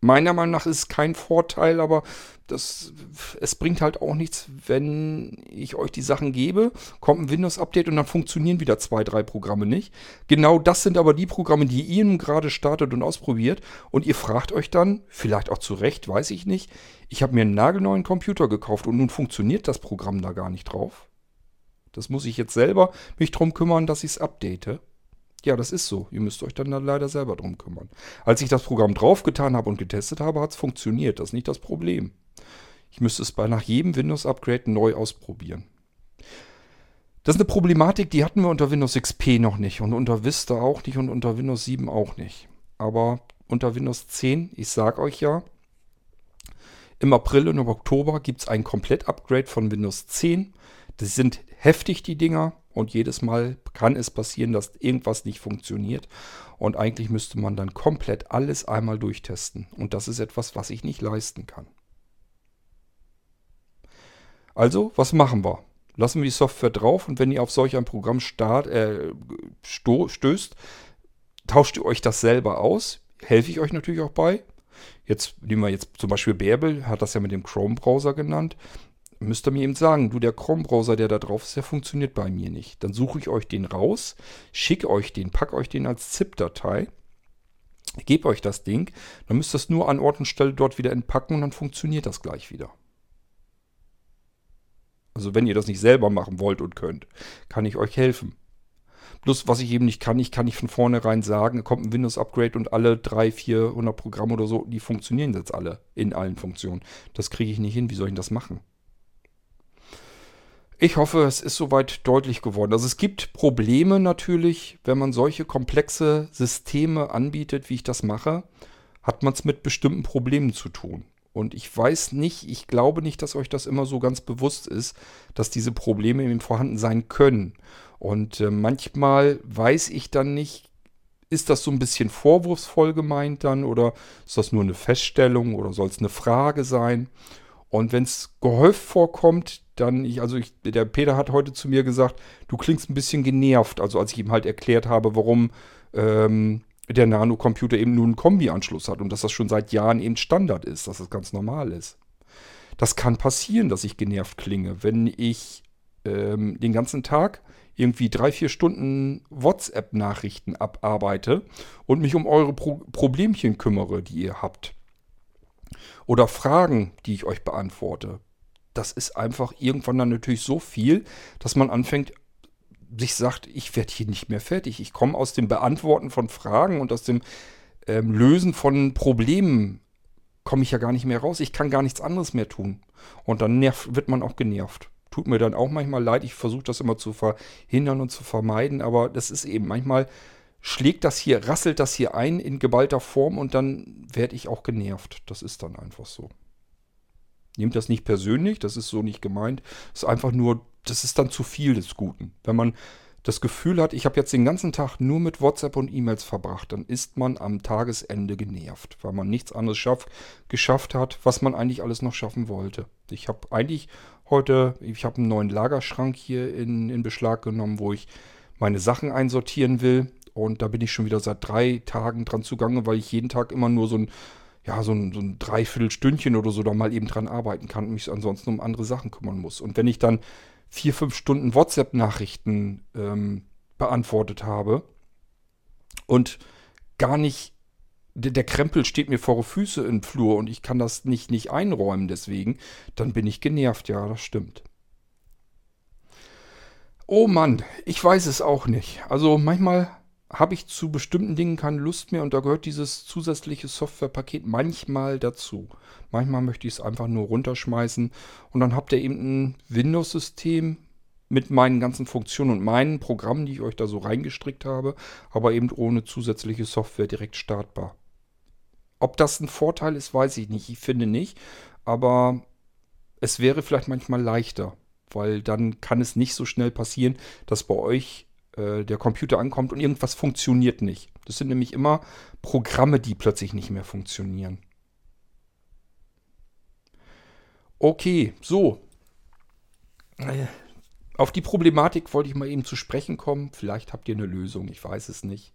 Meiner Meinung nach ist es kein Vorteil, aber das, es bringt halt auch nichts, wenn ich euch die Sachen gebe, kommt ein Windows-Update und dann funktionieren wieder zwei, drei Programme nicht. Genau das sind aber die Programme, die ihr nun gerade startet und ausprobiert und ihr fragt euch dann, vielleicht auch zu Recht, weiß ich nicht, ich habe mir einen nagelneuen Computer gekauft und nun funktioniert das Programm da gar nicht drauf. Das muss ich jetzt selber mich drum kümmern, dass ich es update. Ja, das ist so. Ihr müsst euch dann, leider selber drum kümmern. Als ich das Programm draufgetan habe und getestet habe, hat es funktioniert. Das ist nicht das Problem. Ich müsste es bei nach jedem Windows-Upgrade neu ausprobieren. Das ist eine Problematik, die hatten wir unter Windows XP noch nicht und unter Vista auch nicht und unter Windows 7 auch nicht. Aber unter Windows 10, ich sage euch ja, im April und im Oktober gibt es ein Komplett-Upgrade von Windows 10. Das sind heftig, die Dinger. Und jedes Mal kann es passieren, dass irgendwas nicht funktioniert. Und eigentlich müsste man dann komplett alles einmal durchtesten. Und das ist etwas, was ich nicht leisten kann. Also, was machen wir? Lassen wir die Software drauf und wenn ihr auf solch ein Programm start, äh, stößt, tauscht ihr euch das selber aus. Helfe ich euch natürlich auch bei. Jetzt nehmen wir jetzt zum Beispiel Bärbel, hat das ja mit dem Chrome-Browser genannt müsst ihr mir eben sagen, du, der Chrome-Browser, der da drauf ist, der funktioniert bei mir nicht. Dann suche ich euch den raus, schicke euch den, packe euch den als ZIP-Datei, gebe euch das Ding, dann müsst ihr es nur an Ort und Stelle dort wieder entpacken und dann funktioniert das gleich wieder. Also wenn ihr das nicht selber machen wollt und könnt, kann ich euch helfen. Plus, was ich eben nicht kann, ich kann nicht von vornherein sagen, kommt ein Windows-Upgrade und alle 300, 400 Programme oder so, die funktionieren jetzt alle in allen Funktionen. Das kriege ich nicht hin. Wie soll ich das machen? Ich hoffe, es ist soweit deutlich geworden. Also es gibt Probleme natürlich, wenn man solche komplexe Systeme anbietet, wie ich das mache, hat man es mit bestimmten Problemen zu tun. Und ich weiß nicht, ich glaube nicht, dass euch das immer so ganz bewusst ist, dass diese Probleme eben vorhanden sein können. Und äh, manchmal weiß ich dann nicht, ist das so ein bisschen vorwurfsvoll gemeint dann oder ist das nur eine Feststellung oder soll es eine Frage sein? Und wenn es gehäuft vorkommt, dann, ich, also ich, der Peter hat heute zu mir gesagt, du klingst ein bisschen genervt. Also als ich ihm halt erklärt habe, warum ähm, der Nano-Computer eben nur einen Kombi-Anschluss hat und dass das schon seit Jahren eben Standard ist, dass das ganz normal ist. Das kann passieren, dass ich genervt klinge, wenn ich ähm, den ganzen Tag irgendwie drei, vier Stunden WhatsApp-Nachrichten abarbeite und mich um eure Pro Problemchen kümmere, die ihr habt. Oder Fragen, die ich euch beantworte. Das ist einfach irgendwann dann natürlich so viel, dass man anfängt, sich sagt, ich werde hier nicht mehr fertig. Ich komme aus dem Beantworten von Fragen und aus dem ähm, Lösen von Problemen komme ich ja gar nicht mehr raus. Ich kann gar nichts anderes mehr tun. Und dann nervt, wird man auch genervt. Tut mir dann auch manchmal leid. Ich versuche das immer zu verhindern und zu vermeiden. Aber das ist eben manchmal schlägt das hier, rasselt das hier ein in geballter Form und dann werde ich auch genervt. Das ist dann einfach so. Nehmt das nicht persönlich, das ist so nicht gemeint. Das ist einfach nur, das ist dann zu viel des Guten. Wenn man das Gefühl hat, ich habe jetzt den ganzen Tag nur mit WhatsApp und E-Mails verbracht, dann ist man am Tagesende genervt, weil man nichts anderes schaff, geschafft hat, was man eigentlich alles noch schaffen wollte. Ich habe eigentlich heute, ich habe einen neuen Lagerschrank hier in, in Beschlag genommen, wo ich meine Sachen einsortieren will. Und da bin ich schon wieder seit drei Tagen dran zugange, weil ich jeden Tag immer nur so ein, ja, so ein, so ein Dreiviertelstündchen oder so da mal eben dran arbeiten kann und mich ansonsten um andere Sachen kümmern muss. Und wenn ich dann vier, fünf Stunden WhatsApp-Nachrichten ähm, beantwortet habe und gar nicht, der, der, Krempel steht mir vor Füße im Flur und ich kann das nicht, nicht einräumen deswegen, dann bin ich genervt, ja, das stimmt. Oh Mann, ich weiß es auch nicht. Also manchmal habe ich zu bestimmten Dingen keine Lust mehr und da gehört dieses zusätzliche Softwarepaket manchmal dazu. Manchmal möchte ich es einfach nur runterschmeißen und dann habt ihr eben ein Windows-System mit meinen ganzen Funktionen und meinen Programmen, die ich euch da so reingestrickt habe, aber eben ohne zusätzliche Software direkt startbar. Ob das ein Vorteil ist, weiß ich nicht. Ich finde nicht, aber es wäre vielleicht manchmal leichter, weil dann kann es nicht so schnell passieren, dass bei euch äh, der Computer ankommt und irgendwas funktioniert nicht. Das sind nämlich immer Programme, die plötzlich nicht mehr funktionieren. Okay, so. Auf die Problematik wollte ich mal eben zu sprechen kommen. Vielleicht habt ihr eine Lösung, ich weiß es nicht.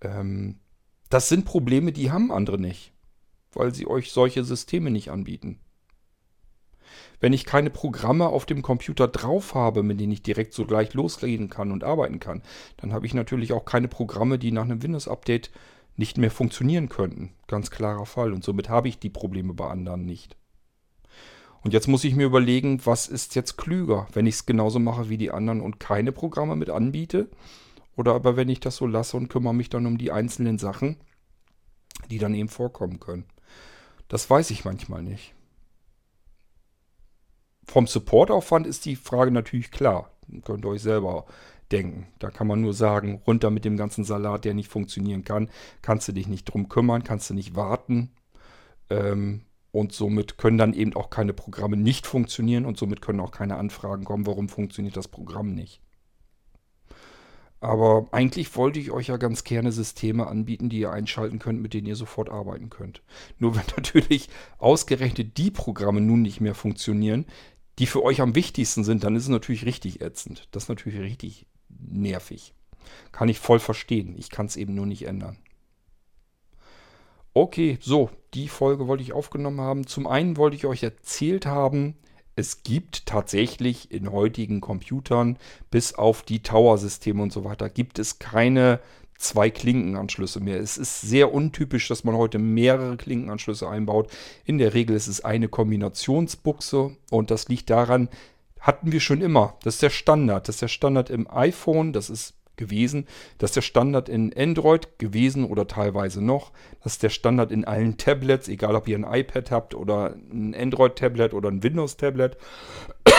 Ähm, das sind Probleme, die haben andere nicht, weil sie euch solche Systeme nicht anbieten. Wenn ich keine Programme auf dem Computer drauf habe, mit denen ich direkt so gleich loslegen kann und arbeiten kann, dann habe ich natürlich auch keine Programme, die nach einem Windows-Update nicht mehr funktionieren könnten. Ganz klarer Fall. Und somit habe ich die Probleme bei anderen nicht. Und jetzt muss ich mir überlegen, was ist jetzt klüger, wenn ich es genauso mache wie die anderen und keine Programme mit anbiete? Oder aber wenn ich das so lasse und kümmere mich dann um die einzelnen Sachen, die dann eben vorkommen können. Das weiß ich manchmal nicht. Vom Supportaufwand ist die Frage natürlich klar. Könnt ihr euch selber denken. Da kann man nur sagen, runter mit dem ganzen Salat, der nicht funktionieren kann. Kannst du dich nicht drum kümmern, kannst du nicht warten. Ähm, und somit können dann eben auch keine Programme nicht funktionieren und somit können auch keine Anfragen kommen, warum funktioniert das Programm nicht. Aber eigentlich wollte ich euch ja ganz gerne Systeme anbieten, die ihr einschalten könnt, mit denen ihr sofort arbeiten könnt. Nur wenn natürlich ausgerechnet die Programme nun nicht mehr funktionieren, die für euch am wichtigsten sind, dann ist es natürlich richtig ätzend. Das ist natürlich richtig nervig. Kann ich voll verstehen. Ich kann es eben nur nicht ändern. Okay, so, die Folge wollte ich aufgenommen haben. Zum einen wollte ich euch erzählt haben, es gibt tatsächlich in heutigen Computern, bis auf die Tower-Systeme und so weiter, gibt es keine zwei Klinkenanschlüsse mehr. Es ist sehr untypisch, dass man heute mehrere Klinkenanschlüsse einbaut. In der Regel ist es eine Kombinationsbuchse und das liegt daran, hatten wir schon immer. Das ist der Standard. Das ist der Standard im iPhone, das ist gewesen. Das ist der Standard in Android gewesen oder teilweise noch. Das ist der Standard in allen Tablets, egal ob ihr ein iPad habt oder ein Android-Tablet oder ein Windows-Tablet.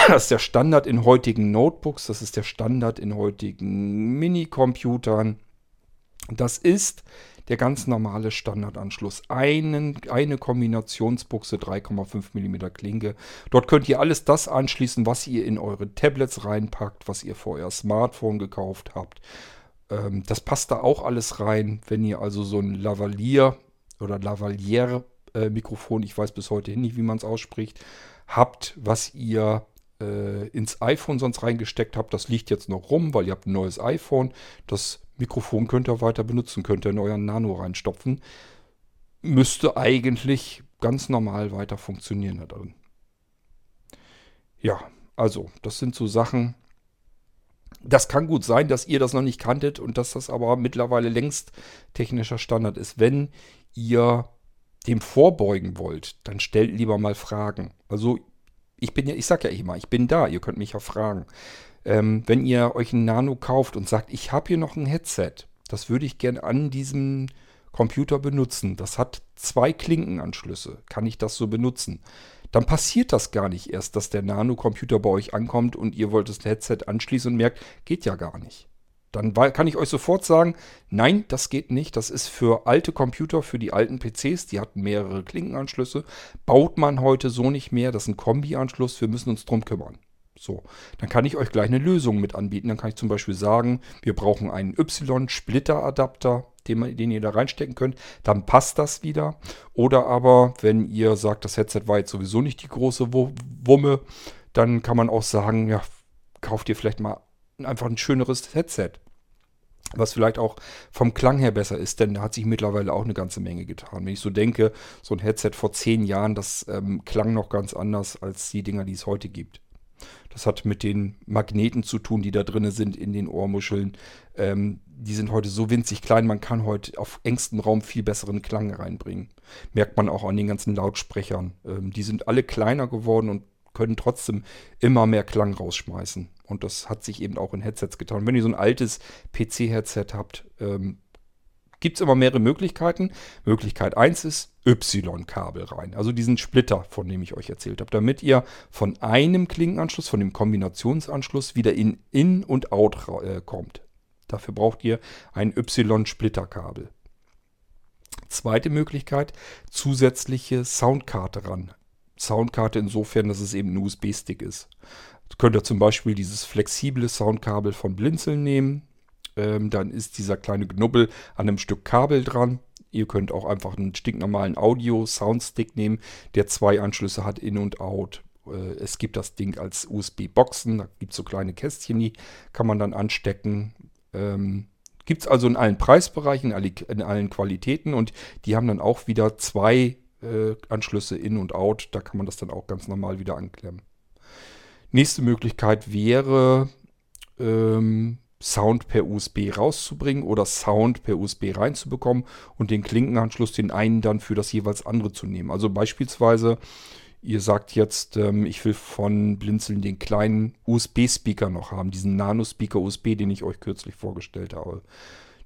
Das ist der Standard in heutigen Notebooks. Das ist der Standard in heutigen Minicomputern. Das ist der ganz normale Standardanschluss. Einen, eine Kombinationsbuchse 3,5 mm Klinke. Dort könnt ihr alles das anschließen, was ihr in eure Tablets reinpackt, was ihr vor euer Smartphone gekauft habt. Ähm, das passt da auch alles rein. Wenn ihr also so ein Lavalier oder Lavalier äh, Mikrofon, ich weiß bis heute nicht, wie man es ausspricht, habt, was ihr äh, ins iPhone sonst reingesteckt habt. Das liegt jetzt noch rum, weil ihr habt ein neues iPhone. Das Mikrofon könnt ihr weiter benutzen, könnt ihr in euren Nano reinstopfen. Müsste eigentlich ganz normal weiter funktionieren da drin. Ja, also, das sind so Sachen. Das kann gut sein, dass ihr das noch nicht kanntet und dass das aber mittlerweile längst technischer Standard ist. Wenn ihr dem vorbeugen wollt, dann stellt lieber mal Fragen. Also ich bin ja, ich sag ja immer, ich bin da, ihr könnt mich ja fragen. Ähm, wenn ihr euch ein Nano kauft und sagt, ich habe hier noch ein Headset, das würde ich gern an diesem Computer benutzen. Das hat zwei Klinkenanschlüsse. Kann ich das so benutzen? Dann passiert das gar nicht erst, dass der Nano-Computer bei euch ankommt und ihr wollt das Headset anschließen und merkt, geht ja gar nicht. Dann kann ich euch sofort sagen, nein, das geht nicht. Das ist für alte Computer, für die alten PCs, die hatten mehrere Klinkenanschlüsse. Baut man heute so nicht mehr. Das ist ein Kombi-Anschluss. Wir müssen uns drum kümmern. So, dann kann ich euch gleich eine Lösung mit anbieten. Dann kann ich zum Beispiel sagen, wir brauchen einen Y-Splitter-Adapter, den, den, ihr da reinstecken könnt. Dann passt das wieder. Oder aber, wenn ihr sagt, das Headset war jetzt sowieso nicht die große Wumme, dann kann man auch sagen, ja, kauft ihr vielleicht mal einfach ein schöneres Headset. Was vielleicht auch vom Klang her besser ist, denn da hat sich mittlerweile auch eine ganze Menge getan. Wenn ich so denke, so ein Headset vor zehn Jahren, das ähm, klang noch ganz anders als die Dinger, die es heute gibt. Das hat mit den Magneten zu tun, die da drin sind in den Ohrmuscheln. Ähm, die sind heute so winzig klein, man kann heute auf engstem Raum viel besseren Klang reinbringen. Merkt man auch an den ganzen Lautsprechern. Ähm, die sind alle kleiner geworden und können trotzdem immer mehr Klang rausschmeißen. Und das hat sich eben auch in Headsets getan. Wenn ihr so ein altes PC-Headset habt, ähm, gibt es immer mehrere Möglichkeiten. Möglichkeit 1 ist Y-Kabel rein, also diesen Splitter, von dem ich euch erzählt habe, damit ihr von einem Klinkenanschluss, von dem Kombinationsanschluss wieder in In und Out äh, kommt. Dafür braucht ihr ein Y-Splitterkabel. Zweite Möglichkeit, zusätzliche Soundkarte ran. Soundkarte insofern, dass es eben ein USB-Stick ist. Jetzt könnt ihr zum Beispiel dieses flexible Soundkabel von Blinzeln nehmen. Ähm, dann ist dieser kleine Knubbel an einem Stück Kabel dran. Ihr könnt auch einfach einen stinknormalen Audio-Soundstick nehmen, der zwei Anschlüsse hat, In und Out. Äh, es gibt das Ding als USB-Boxen, da gibt es so kleine Kästchen, die kann man dann anstecken. Ähm, gibt es also in allen Preisbereichen, in allen Qualitäten und die haben dann auch wieder zwei äh, Anschlüsse in und out. Da kann man das dann auch ganz normal wieder anklemmen. Nächste Möglichkeit wäre, ähm, Sound per USB rauszubringen oder Sound per USB reinzubekommen und den Klinkenanschluss, den einen dann für das jeweils andere zu nehmen. Also beispielsweise, ihr sagt jetzt, ähm, ich will von Blinzeln den kleinen USB-Speaker noch haben, diesen Nano-Speaker USB, den ich euch kürzlich vorgestellt habe.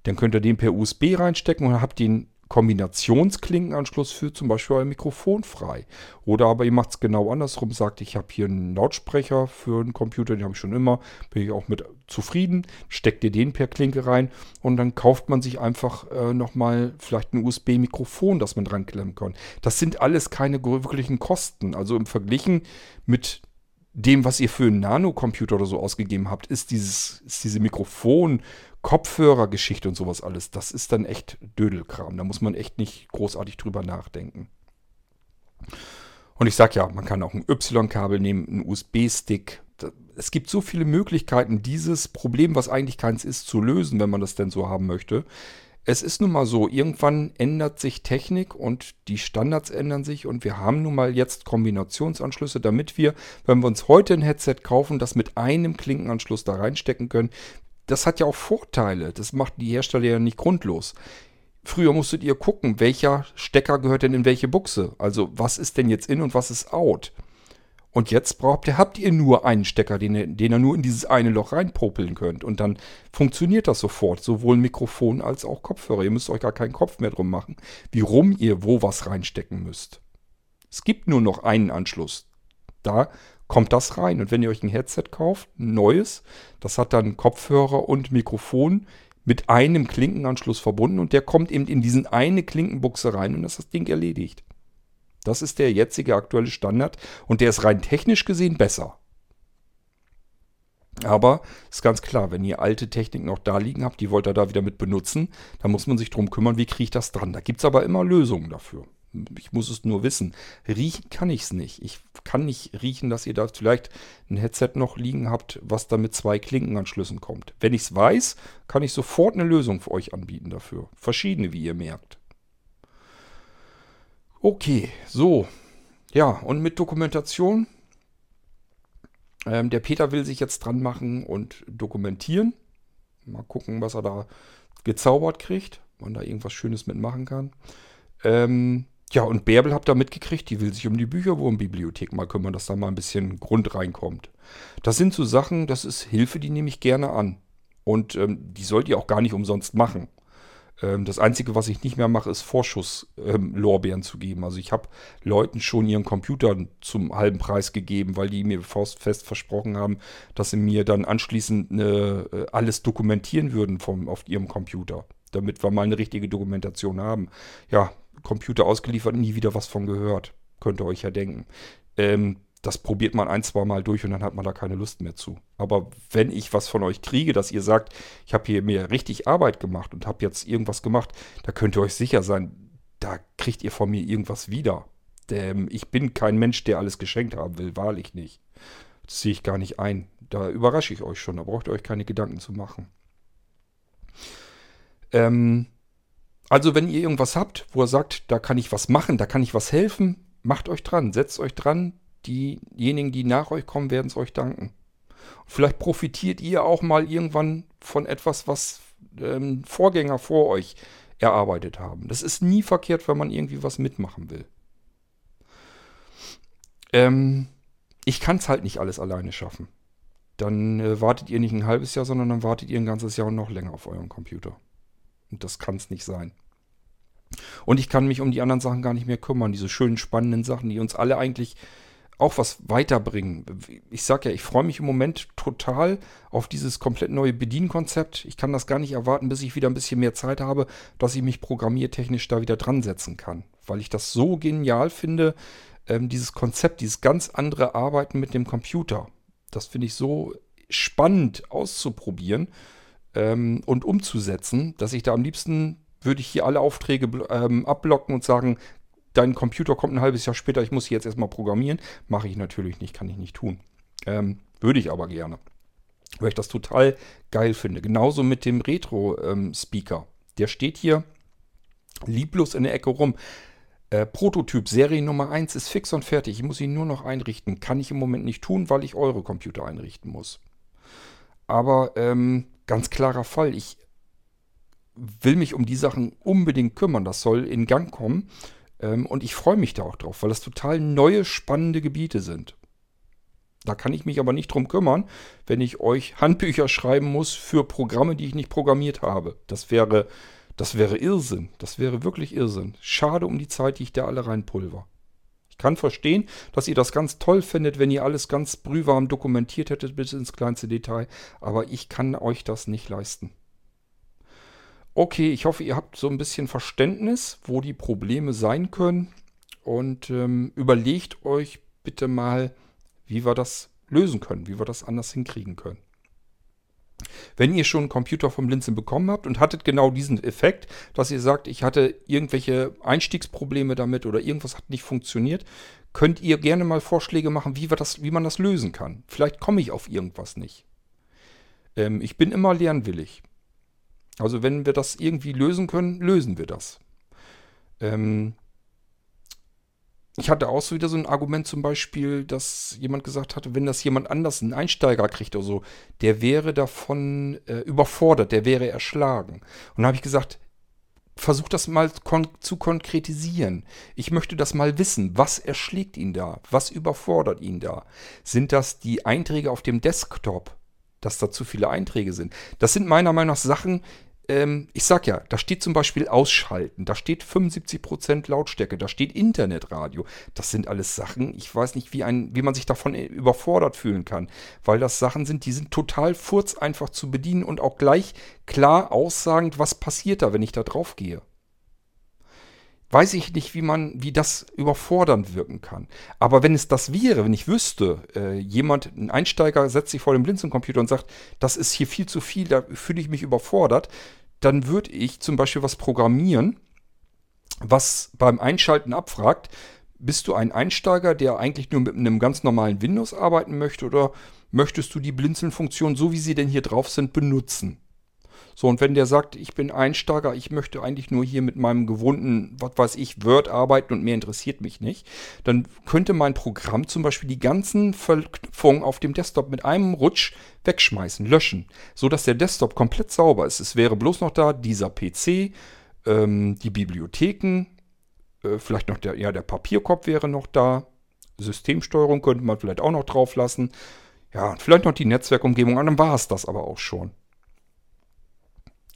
Dann könnt ihr den per USB reinstecken und habt den Kombinationsklinkenanschluss für zum Beispiel euer Mikrofon frei. Oder aber ihr macht es genau andersrum, sagt, ich habe hier einen Lautsprecher für einen Computer, den habe ich schon immer, bin ich auch mit zufrieden, steckt ihr den per Klinke rein und dann kauft man sich einfach äh, nochmal vielleicht ein USB-Mikrofon, das man dran klemmen kann. Das sind alles keine wirklichen Kosten. Also im Verglichen mit dem, was ihr für einen Nanocomputer oder so ausgegeben habt, ist, dieses, ist diese Mikrofon- Kopfhörergeschichte und sowas alles, das ist dann echt Dödelkram. Da muss man echt nicht großartig drüber nachdenken. Und ich sag ja, man kann auch ein Y-Kabel nehmen, einen USB-Stick. Es gibt so viele Möglichkeiten, dieses Problem, was eigentlich keins ist, zu lösen, wenn man das denn so haben möchte. Es ist nun mal so, irgendwann ändert sich Technik und die Standards ändern sich und wir haben nun mal jetzt Kombinationsanschlüsse, damit wir, wenn wir uns heute ein Headset kaufen, das mit einem Klinkenanschluss da reinstecken können, das hat ja auch Vorteile. Das macht die Hersteller ja nicht grundlos. Früher musstet ihr gucken, welcher Stecker gehört denn in welche Buchse. Also was ist denn jetzt in und was ist out. Und jetzt braucht ihr, habt ihr nur einen Stecker, den ihr, den ihr nur in dieses eine Loch reinpopeln könnt. Und dann funktioniert das sofort. Sowohl Mikrofon als auch Kopfhörer. Ihr müsst euch gar keinen Kopf mehr drum machen, wie rum ihr wo was reinstecken müsst. Es gibt nur noch einen Anschluss. Da kommt das rein. Und wenn ihr euch ein Headset kauft, ein neues, das hat dann Kopfhörer und Mikrofon mit einem Klinkenanschluss verbunden und der kommt eben in diesen eine Klinkenbuchse rein und das ist das Ding erledigt. Das ist der jetzige aktuelle Standard und der ist rein technisch gesehen besser. Aber ist ganz klar, wenn ihr alte Technik noch da liegen habt, die wollt ihr da wieder mit benutzen, dann muss man sich darum kümmern, wie kriege ich das dran. Da gibt es aber immer Lösungen dafür. Ich muss es nur wissen. Riechen kann ich es nicht. Ich kann nicht riechen, dass ihr da vielleicht ein Headset noch liegen habt, was da mit zwei Klinkenanschlüssen kommt. Wenn ich es weiß, kann ich sofort eine Lösung für euch anbieten dafür. Verschiedene, wie ihr merkt. Okay, so. Ja, und mit Dokumentation. Ähm, der Peter will sich jetzt dran machen und dokumentieren. Mal gucken, was er da gezaubert kriegt. Man da irgendwas Schönes mitmachen kann. Ähm, ja, und Bärbel habt ihr mitgekriegt, die will sich um die Bücherwurmbibliothek mal kümmern, dass da mal ein bisschen Grund reinkommt. Das sind so Sachen, das ist Hilfe, die nehme ich gerne an. Und ähm, die sollt ihr auch gar nicht umsonst machen. Ähm, das Einzige, was ich nicht mehr mache, ist Vorschusslorbeeren ähm, zu geben. Also ich habe Leuten schon ihren Computer zum halben Preis gegeben, weil die mir fest versprochen haben, dass sie mir dann anschließend äh, alles dokumentieren würden vom, auf ihrem Computer damit wir mal eine richtige Dokumentation haben. Ja, Computer ausgeliefert, nie wieder was von gehört. Könnt ihr euch ja denken. Ähm, das probiert man ein, zwei Mal durch und dann hat man da keine Lust mehr zu. Aber wenn ich was von euch kriege, dass ihr sagt, ich habe hier mir richtig Arbeit gemacht und habe jetzt irgendwas gemacht, da könnt ihr euch sicher sein, da kriegt ihr von mir irgendwas wieder. Denn ich bin kein Mensch, der alles geschenkt haben will, wahrlich nicht. Das sehe ich gar nicht ein. Da überrasche ich euch schon, da braucht ihr euch keine Gedanken zu machen. Ähm, also wenn ihr irgendwas habt, wo ihr sagt, da kann ich was machen, da kann ich was helfen, macht euch dran, setzt euch dran. Diejenigen, die nach euch kommen, werden es euch danken. Vielleicht profitiert ihr auch mal irgendwann von etwas, was ähm, Vorgänger vor euch erarbeitet haben. Das ist nie verkehrt, wenn man irgendwie was mitmachen will. Ähm, ich kann es halt nicht alles alleine schaffen. Dann äh, wartet ihr nicht ein halbes Jahr, sondern dann wartet ihr ein ganzes Jahr und noch länger auf euren Computer. Und das kann es nicht sein. Und ich kann mich um die anderen Sachen gar nicht mehr kümmern. Diese schönen, spannenden Sachen, die uns alle eigentlich auch was weiterbringen. Ich sage ja, ich freue mich im Moment total auf dieses komplett neue Bedienkonzept. Ich kann das gar nicht erwarten, bis ich wieder ein bisschen mehr Zeit habe, dass ich mich programmiertechnisch da wieder dran setzen kann. Weil ich das so genial finde, ähm, dieses Konzept, dieses ganz andere Arbeiten mit dem Computer. Das finde ich so spannend auszuprobieren ähm, und umzusetzen, dass ich da am liebsten würde ich hier alle Aufträge ähm, abblocken und sagen, dein Computer kommt ein halbes Jahr später, ich muss hier jetzt erstmal programmieren. Mache ich natürlich nicht, kann ich nicht tun. Ähm, würde ich aber gerne. Weil ich das total geil finde. Genauso mit dem Retro-Speaker. Ähm, der steht hier lieblos in der Ecke rum. Äh, Prototyp Serie Nummer 1 ist fix und fertig. Ich muss ihn nur noch einrichten. Kann ich im Moment nicht tun, weil ich eure Computer einrichten muss. Aber ähm, ganz klarer Fall. Ich will mich um die Sachen unbedingt kümmern. Das soll in Gang kommen. Ähm, und ich freue mich da auch drauf, weil das total neue, spannende Gebiete sind. Da kann ich mich aber nicht drum kümmern, wenn ich euch Handbücher schreiben muss für Programme, die ich nicht programmiert habe. Das wäre, das wäre Irrsinn. Das wäre wirklich Irrsinn. Schade um die Zeit, die ich da alle reinpulver. Ich kann verstehen, dass ihr das ganz toll findet, wenn ihr alles ganz brühwarm dokumentiert hättet bis ins kleinste Detail, aber ich kann euch das nicht leisten. Okay, ich hoffe, ihr habt so ein bisschen Verständnis, wo die Probleme sein können. Und ähm, überlegt euch bitte mal, wie wir das lösen können, wie wir das anders hinkriegen können. Wenn ihr schon einen Computer vom Blinzeln bekommen habt und hattet genau diesen Effekt, dass ihr sagt, ich hatte irgendwelche Einstiegsprobleme damit oder irgendwas hat nicht funktioniert, könnt ihr gerne mal Vorschläge machen, wie, das, wie man das lösen kann. Vielleicht komme ich auf irgendwas nicht. Ähm, ich bin immer lernwillig. Also wenn wir das irgendwie lösen können, lösen wir das. Ähm ich hatte auch so wieder so ein Argument zum Beispiel, dass jemand gesagt hatte, wenn das jemand anders, einen Einsteiger kriegt oder so, der wäre davon äh, überfordert, der wäre erschlagen. Und da habe ich gesagt, versuch das mal kon zu konkretisieren. Ich möchte das mal wissen. Was erschlägt ihn da? Was überfordert ihn da? Sind das die Einträge auf dem Desktop? Dass da zu viele Einträge sind? Das sind meiner Meinung nach Sachen, ähm, ich sag ja, da steht zum Beispiel Ausschalten, da steht 75% Lautstärke, da steht Internetradio. Das sind alles Sachen, ich weiß nicht, wie, ein, wie man sich davon überfordert fühlen kann, weil das Sachen sind, die sind total furz einfach zu bedienen und auch gleich klar aussagend, was passiert da, wenn ich da drauf gehe weiß ich nicht, wie man, wie das überfordernd wirken kann. Aber wenn es das wäre, wenn ich wüsste, äh, jemand, ein Einsteiger setzt sich vor den Blinzeln-Computer und sagt, das ist hier viel zu viel, da fühle ich mich überfordert, dann würde ich zum Beispiel was programmieren, was beim Einschalten abfragt, bist du ein Einsteiger, der eigentlich nur mit einem ganz normalen Windows arbeiten möchte oder möchtest du die Blinzeln-Funktion, so wie sie denn hier drauf sind, benutzen? So, und wenn der sagt, ich bin Einsteiger, ich möchte eigentlich nur hier mit meinem gewohnten, was weiß ich, Word arbeiten und mehr interessiert mich nicht, dann könnte mein Programm zum Beispiel die ganzen Verknüpfungen auf dem Desktop mit einem Rutsch wegschmeißen, löschen, sodass der Desktop komplett sauber ist. Es wäre bloß noch da dieser PC, ähm, die Bibliotheken, äh, vielleicht noch der, ja, der Papierkorb wäre noch da, Systemsteuerung könnte man vielleicht auch noch drauf lassen. Ja, vielleicht noch die Netzwerkumgebung, dann war es das aber auch schon.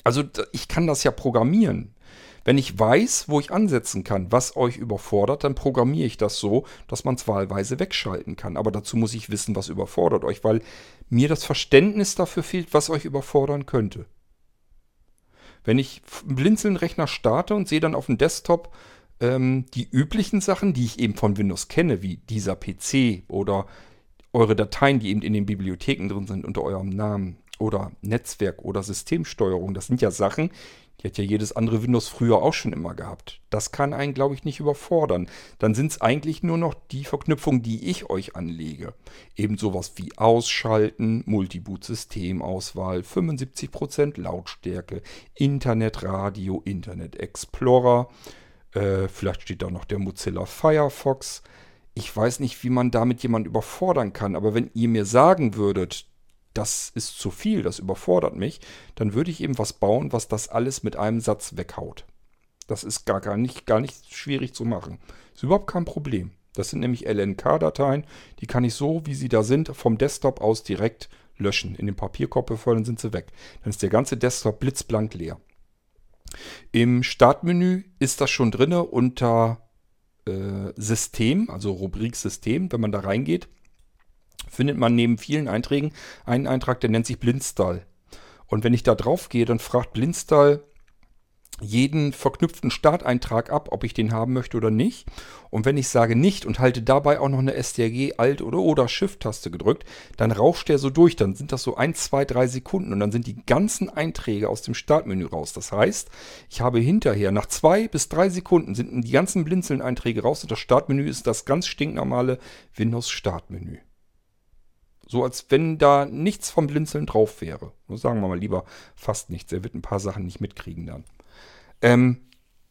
Also ich kann das ja programmieren. Wenn ich weiß, wo ich ansetzen kann, was euch überfordert, dann programmiere ich das so, dass man es wahlweise wegschalten kann. Aber dazu muss ich wissen, was überfordert euch, weil mir das Verständnis dafür fehlt, was euch überfordern könnte. Wenn ich einen Blinzeln-Rechner starte und sehe dann auf dem Desktop ähm, die üblichen Sachen, die ich eben von Windows kenne, wie dieser PC oder eure Dateien, die eben in den Bibliotheken drin sind unter eurem Namen, oder Netzwerk oder Systemsteuerung. Das sind ja Sachen, die hat ja jedes andere Windows früher auch schon immer gehabt. Das kann einen, glaube ich, nicht überfordern. Dann sind es eigentlich nur noch die Verknüpfungen, die ich euch anlege. Eben sowas wie Ausschalten, Multiboot-Systemauswahl, 75% Lautstärke, Internetradio, Internet Explorer. Äh, vielleicht steht da noch der Mozilla Firefox. Ich weiß nicht, wie man damit jemanden überfordern kann, aber wenn ihr mir sagen würdet, das ist zu viel, das überfordert mich, dann würde ich eben was bauen, was das alles mit einem Satz weghaut. Das ist gar, gar, nicht, gar nicht schwierig zu machen. Ist überhaupt kein Problem. Das sind nämlich LNK-Dateien, die kann ich so, wie sie da sind, vom Desktop aus direkt löschen. In den Papierkorb befördern sind sie weg. Dann ist der ganze Desktop blitzblank leer. Im Startmenü ist das schon drin unter äh, System, also Rubrik System, wenn man da reingeht findet man neben vielen Einträgen einen Eintrag, der nennt sich Blindstall. Und wenn ich da drauf gehe, dann fragt Blindstall jeden verknüpften Starteintrag ab, ob ich den haben möchte oder nicht. Und wenn ich sage nicht und halte dabei auch noch eine STRG Alt oder oder Shift-Taste gedrückt, dann rauscht der so durch. Dann sind das so 1, 2, 3 Sekunden und dann sind die ganzen Einträge aus dem Startmenü raus. Das heißt, ich habe hinterher nach 2 bis 3 Sekunden sind die ganzen Blinzeln-Einträge raus und das Startmenü ist das ganz stinknormale Windows-Startmenü. So als wenn da nichts vom Blinzeln drauf wäre. Nur sagen wir mal lieber fast nichts. Er wird ein paar Sachen nicht mitkriegen dann. Ähm,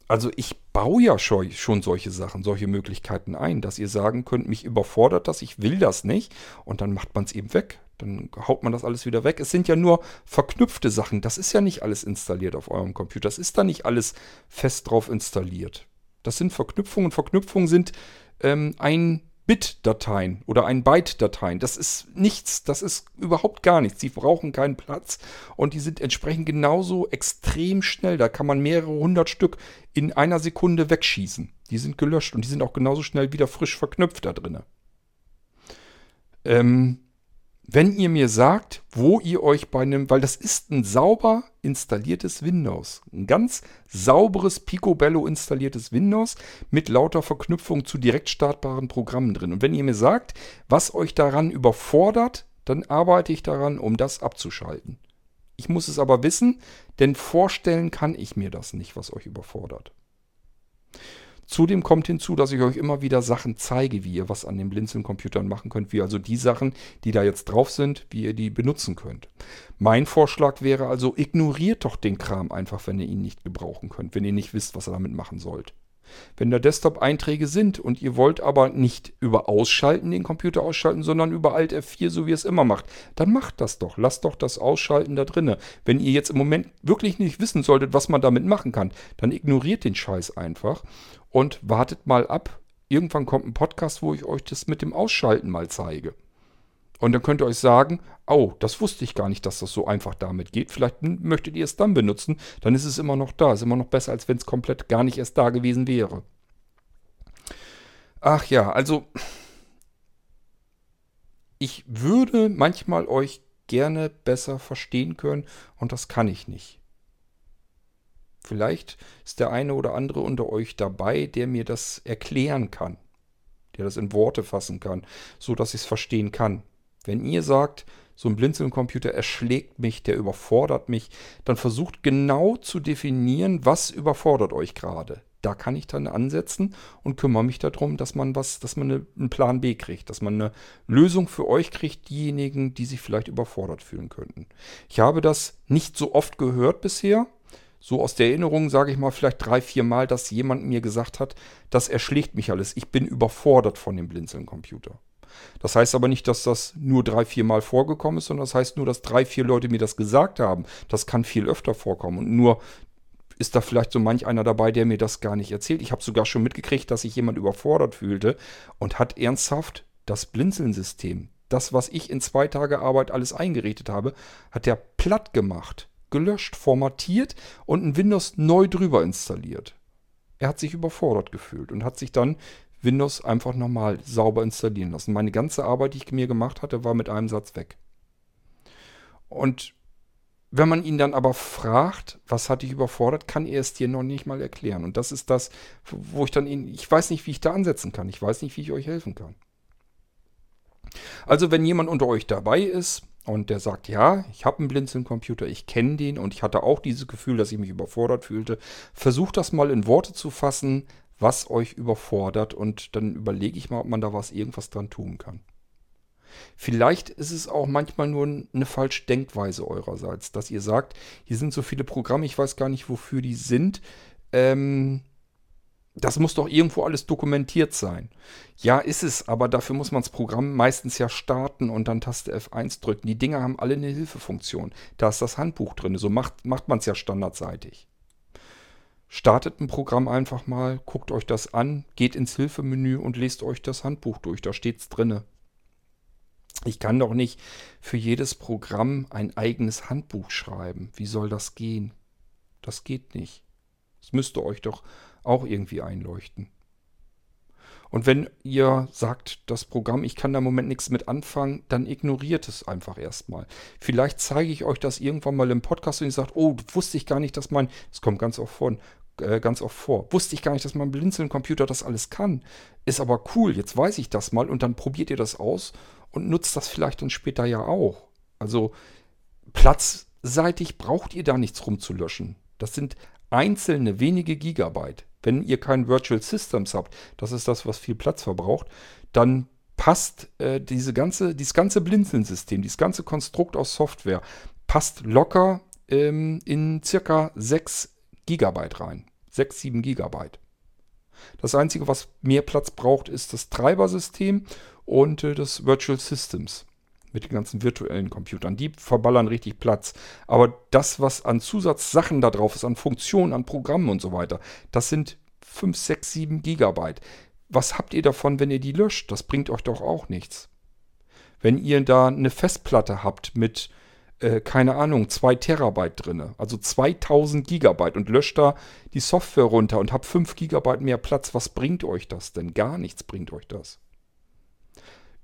also ich baue ja schon solche Sachen, solche Möglichkeiten ein, dass ihr sagen könnt, mich überfordert das, ich will das nicht. Und dann macht man es eben weg. Dann haut man das alles wieder weg. Es sind ja nur verknüpfte Sachen. Das ist ja nicht alles installiert auf eurem Computer. Das ist da nicht alles fest drauf installiert. Das sind Verknüpfungen. Verknüpfungen sind ähm, ein Bit-Dateien oder ein Byte-Dateien. Das ist nichts, das ist überhaupt gar nichts. Sie brauchen keinen Platz und die sind entsprechend genauso extrem schnell. Da kann man mehrere hundert Stück in einer Sekunde wegschießen. Die sind gelöscht und die sind auch genauso schnell wieder frisch verknüpft da drin. Ähm, wenn ihr mir sagt, wo ihr euch bei einem, weil das ist ein sauber installiertes Windows, ein ganz sauberes Picobello installiertes Windows mit lauter Verknüpfung zu direkt startbaren Programmen drin. Und wenn ihr mir sagt, was euch daran überfordert, dann arbeite ich daran, um das abzuschalten. Ich muss es aber wissen, denn vorstellen kann ich mir das nicht, was euch überfordert. Zudem kommt hinzu, dass ich euch immer wieder Sachen zeige, wie ihr was an den Blinzeln-Computern machen könnt, wie also die Sachen, die da jetzt drauf sind, wie ihr die benutzen könnt. Mein Vorschlag wäre also, ignoriert doch den Kram einfach, wenn ihr ihn nicht gebrauchen könnt, wenn ihr nicht wisst, was ihr damit machen sollt. Wenn da Desktop-Einträge sind und ihr wollt aber nicht über Ausschalten den Computer ausschalten, sondern über Alt F4, so wie ihr es immer macht, dann macht das doch. Lasst doch das Ausschalten da drinne. Wenn ihr jetzt im Moment wirklich nicht wissen solltet, was man damit machen kann, dann ignoriert den Scheiß einfach und wartet mal ab. Irgendwann kommt ein Podcast, wo ich euch das mit dem Ausschalten mal zeige. Und dann könnt ihr euch sagen, oh, das wusste ich gar nicht, dass das so einfach damit geht. Vielleicht möchtet ihr es dann benutzen, dann ist es immer noch da. Ist immer noch besser, als wenn es komplett gar nicht erst da gewesen wäre. Ach ja, also ich würde manchmal euch gerne besser verstehen können und das kann ich nicht. Vielleicht ist der eine oder andere unter euch dabei, der mir das erklären kann, der das in Worte fassen kann, so dass ich es verstehen kann. Wenn ihr sagt, so ein Blinzeln-Computer erschlägt mich, der überfordert mich, dann versucht genau zu definieren, was überfordert euch gerade. Da kann ich dann ansetzen und kümmere mich darum, dass man was, dass man eine, einen Plan B kriegt, dass man eine Lösung für euch kriegt, diejenigen, die sich vielleicht überfordert fühlen könnten. Ich habe das nicht so oft gehört bisher. So aus der Erinnerung sage ich mal vielleicht drei, vier Mal, dass jemand mir gesagt hat, das erschlägt mich alles. Ich bin überfordert von dem Blinzeln-Computer. Das heißt aber nicht, dass das nur drei, vier Mal vorgekommen ist, sondern das heißt nur, dass drei, vier Leute mir das gesagt haben. Das kann viel öfter vorkommen. Und nur ist da vielleicht so manch einer dabei, der mir das gar nicht erzählt. Ich habe sogar schon mitgekriegt, dass sich jemand überfordert fühlte und hat ernsthaft das Blinzeln-System, das, was ich in zwei Tage Arbeit alles eingerichtet habe, hat der platt gemacht, gelöscht, formatiert und ein Windows neu drüber installiert. Er hat sich überfordert gefühlt und hat sich dann Windows einfach nochmal sauber installieren lassen. Meine ganze Arbeit, die ich mir gemacht hatte, war mit einem Satz weg. Und wenn man ihn dann aber fragt, was hat dich überfordert, kann er es dir noch nicht mal erklären. Und das ist das, wo ich dann ihn, ich weiß nicht, wie ich da ansetzen kann. Ich weiß nicht, wie ich euch helfen kann. Also, wenn jemand unter euch dabei ist und der sagt, ja, ich habe einen Blinzeln-Computer, ich kenne den und ich hatte auch dieses Gefühl, dass ich mich überfordert fühlte, versucht das mal in Worte zu fassen, was euch überfordert und dann überlege ich mal, ob man da was irgendwas dran tun kann. Vielleicht ist es auch manchmal nur eine falsche Denkweise eurerseits, dass ihr sagt, hier sind so viele Programme, ich weiß gar nicht, wofür die sind. Ähm, das muss doch irgendwo alles dokumentiert sein. Ja, ist es, aber dafür muss man das Programm meistens ja starten und dann Taste F1 drücken. Die Dinger haben alle eine Hilfefunktion. Da ist das Handbuch drin. So macht, macht man es ja standardseitig. Startet ein Programm einfach mal, guckt euch das an, geht ins Hilfemenü und lest euch das Handbuch durch. Da steht es drinne. Ich kann doch nicht für jedes Programm ein eigenes Handbuch schreiben. Wie soll das gehen? Das geht nicht. Das müsste euch doch auch irgendwie einleuchten. Und wenn ihr sagt, das Programm, ich kann da im Moment nichts mit anfangen, dann ignoriert es einfach erstmal. Vielleicht zeige ich euch das irgendwann mal im Podcast und ihr sagt, oh, wusste ich gar nicht, dass mein, das kommt ganz oft vor, äh, ganz oft vor, wusste ich gar nicht, dass mein Blinzeln-Computer das alles kann. Ist aber cool, jetzt weiß ich das mal und dann probiert ihr das aus und nutzt das vielleicht dann später ja auch. Also platzseitig braucht ihr da nichts rumzulöschen. Das sind einzelne wenige Gigabyte. Wenn ihr kein Virtual Systems habt, das ist das, was viel Platz verbraucht, dann passt äh, diese ganze, dieses ganze Blinzeln-System, dieses ganze Konstrukt aus Software, passt locker ähm, in circa 6 Gigabyte rein. 6, 7 Gigabyte. Das Einzige, was mehr Platz braucht, ist das Treibersystem und äh, das Virtual Systems mit den ganzen virtuellen Computern. Die verballern richtig Platz. Aber das, was an Zusatzsachen da drauf ist, an Funktionen, an Programmen und so weiter, das sind 5, 6, 7 Gigabyte. Was habt ihr davon, wenn ihr die löscht? Das bringt euch doch auch nichts. Wenn ihr da eine Festplatte habt mit, äh, keine Ahnung, 2 Terabyte drin, also 2000 Gigabyte und löscht da die Software runter und habt 5 Gigabyte mehr Platz, was bringt euch das denn? Gar nichts bringt euch das.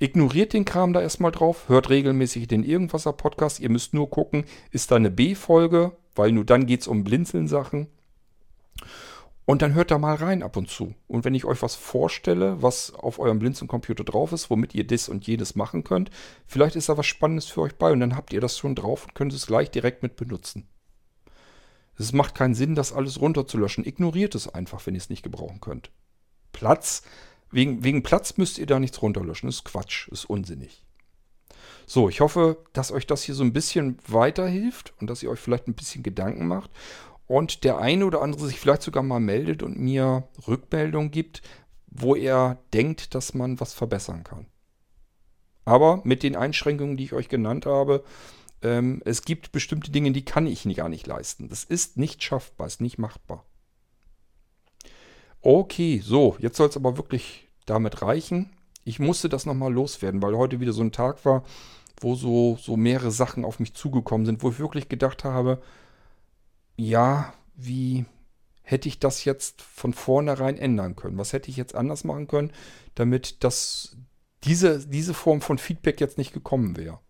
Ignoriert den Kram da erstmal drauf, hört regelmäßig den Irgendwasser Podcast. Ihr müsst nur gucken, ist da eine B-Folge, weil nur dann geht es um Blinzeln-Sachen. Und dann hört da mal rein ab und zu. Und wenn ich euch was vorstelle, was auf eurem Blinzeln-Computer drauf ist, womit ihr das und jenes machen könnt, vielleicht ist da was Spannendes für euch bei und dann habt ihr das schon drauf und könnt es gleich direkt mit benutzen. Es macht keinen Sinn, das alles runterzulöschen. Ignoriert es einfach, wenn ihr es nicht gebrauchen könnt. Platz Wegen, wegen Platz müsst ihr da nichts runterlöschen. Das ist Quatsch, ist unsinnig. So, ich hoffe, dass euch das hier so ein bisschen weiterhilft und dass ihr euch vielleicht ein bisschen Gedanken macht und der eine oder andere sich vielleicht sogar mal meldet und mir Rückmeldung gibt, wo er denkt, dass man was verbessern kann. Aber mit den Einschränkungen, die ich euch genannt habe, ähm, es gibt bestimmte Dinge, die kann ich gar nicht leisten. Das ist nicht schaffbar, ist nicht machbar. Okay, so, jetzt soll es aber wirklich damit reichen. Ich musste das nochmal loswerden, weil heute wieder so ein Tag war, wo so, so mehrere Sachen auf mich zugekommen sind, wo ich wirklich gedacht habe, ja, wie hätte ich das jetzt von vornherein ändern können? Was hätte ich jetzt anders machen können, damit das, diese, diese Form von Feedback jetzt nicht gekommen wäre?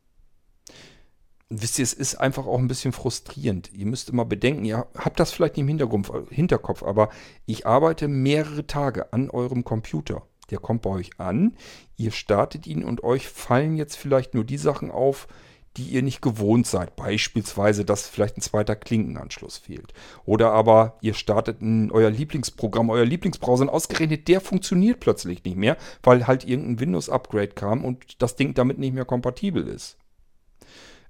Wisst ihr, es ist einfach auch ein bisschen frustrierend. Ihr müsst immer bedenken, ihr habt das vielleicht nicht im Hintergrund, Hinterkopf, aber ich arbeite mehrere Tage an eurem Computer. Der kommt bei euch an, ihr startet ihn und euch fallen jetzt vielleicht nur die Sachen auf, die ihr nicht gewohnt seid. Beispielsweise, dass vielleicht ein zweiter Klinkenanschluss fehlt. Oder aber ihr startet ein, euer Lieblingsprogramm, euer Lieblingsbrowser und ausgerechnet der funktioniert plötzlich nicht mehr, weil halt irgendein Windows-Upgrade kam und das Ding damit nicht mehr kompatibel ist.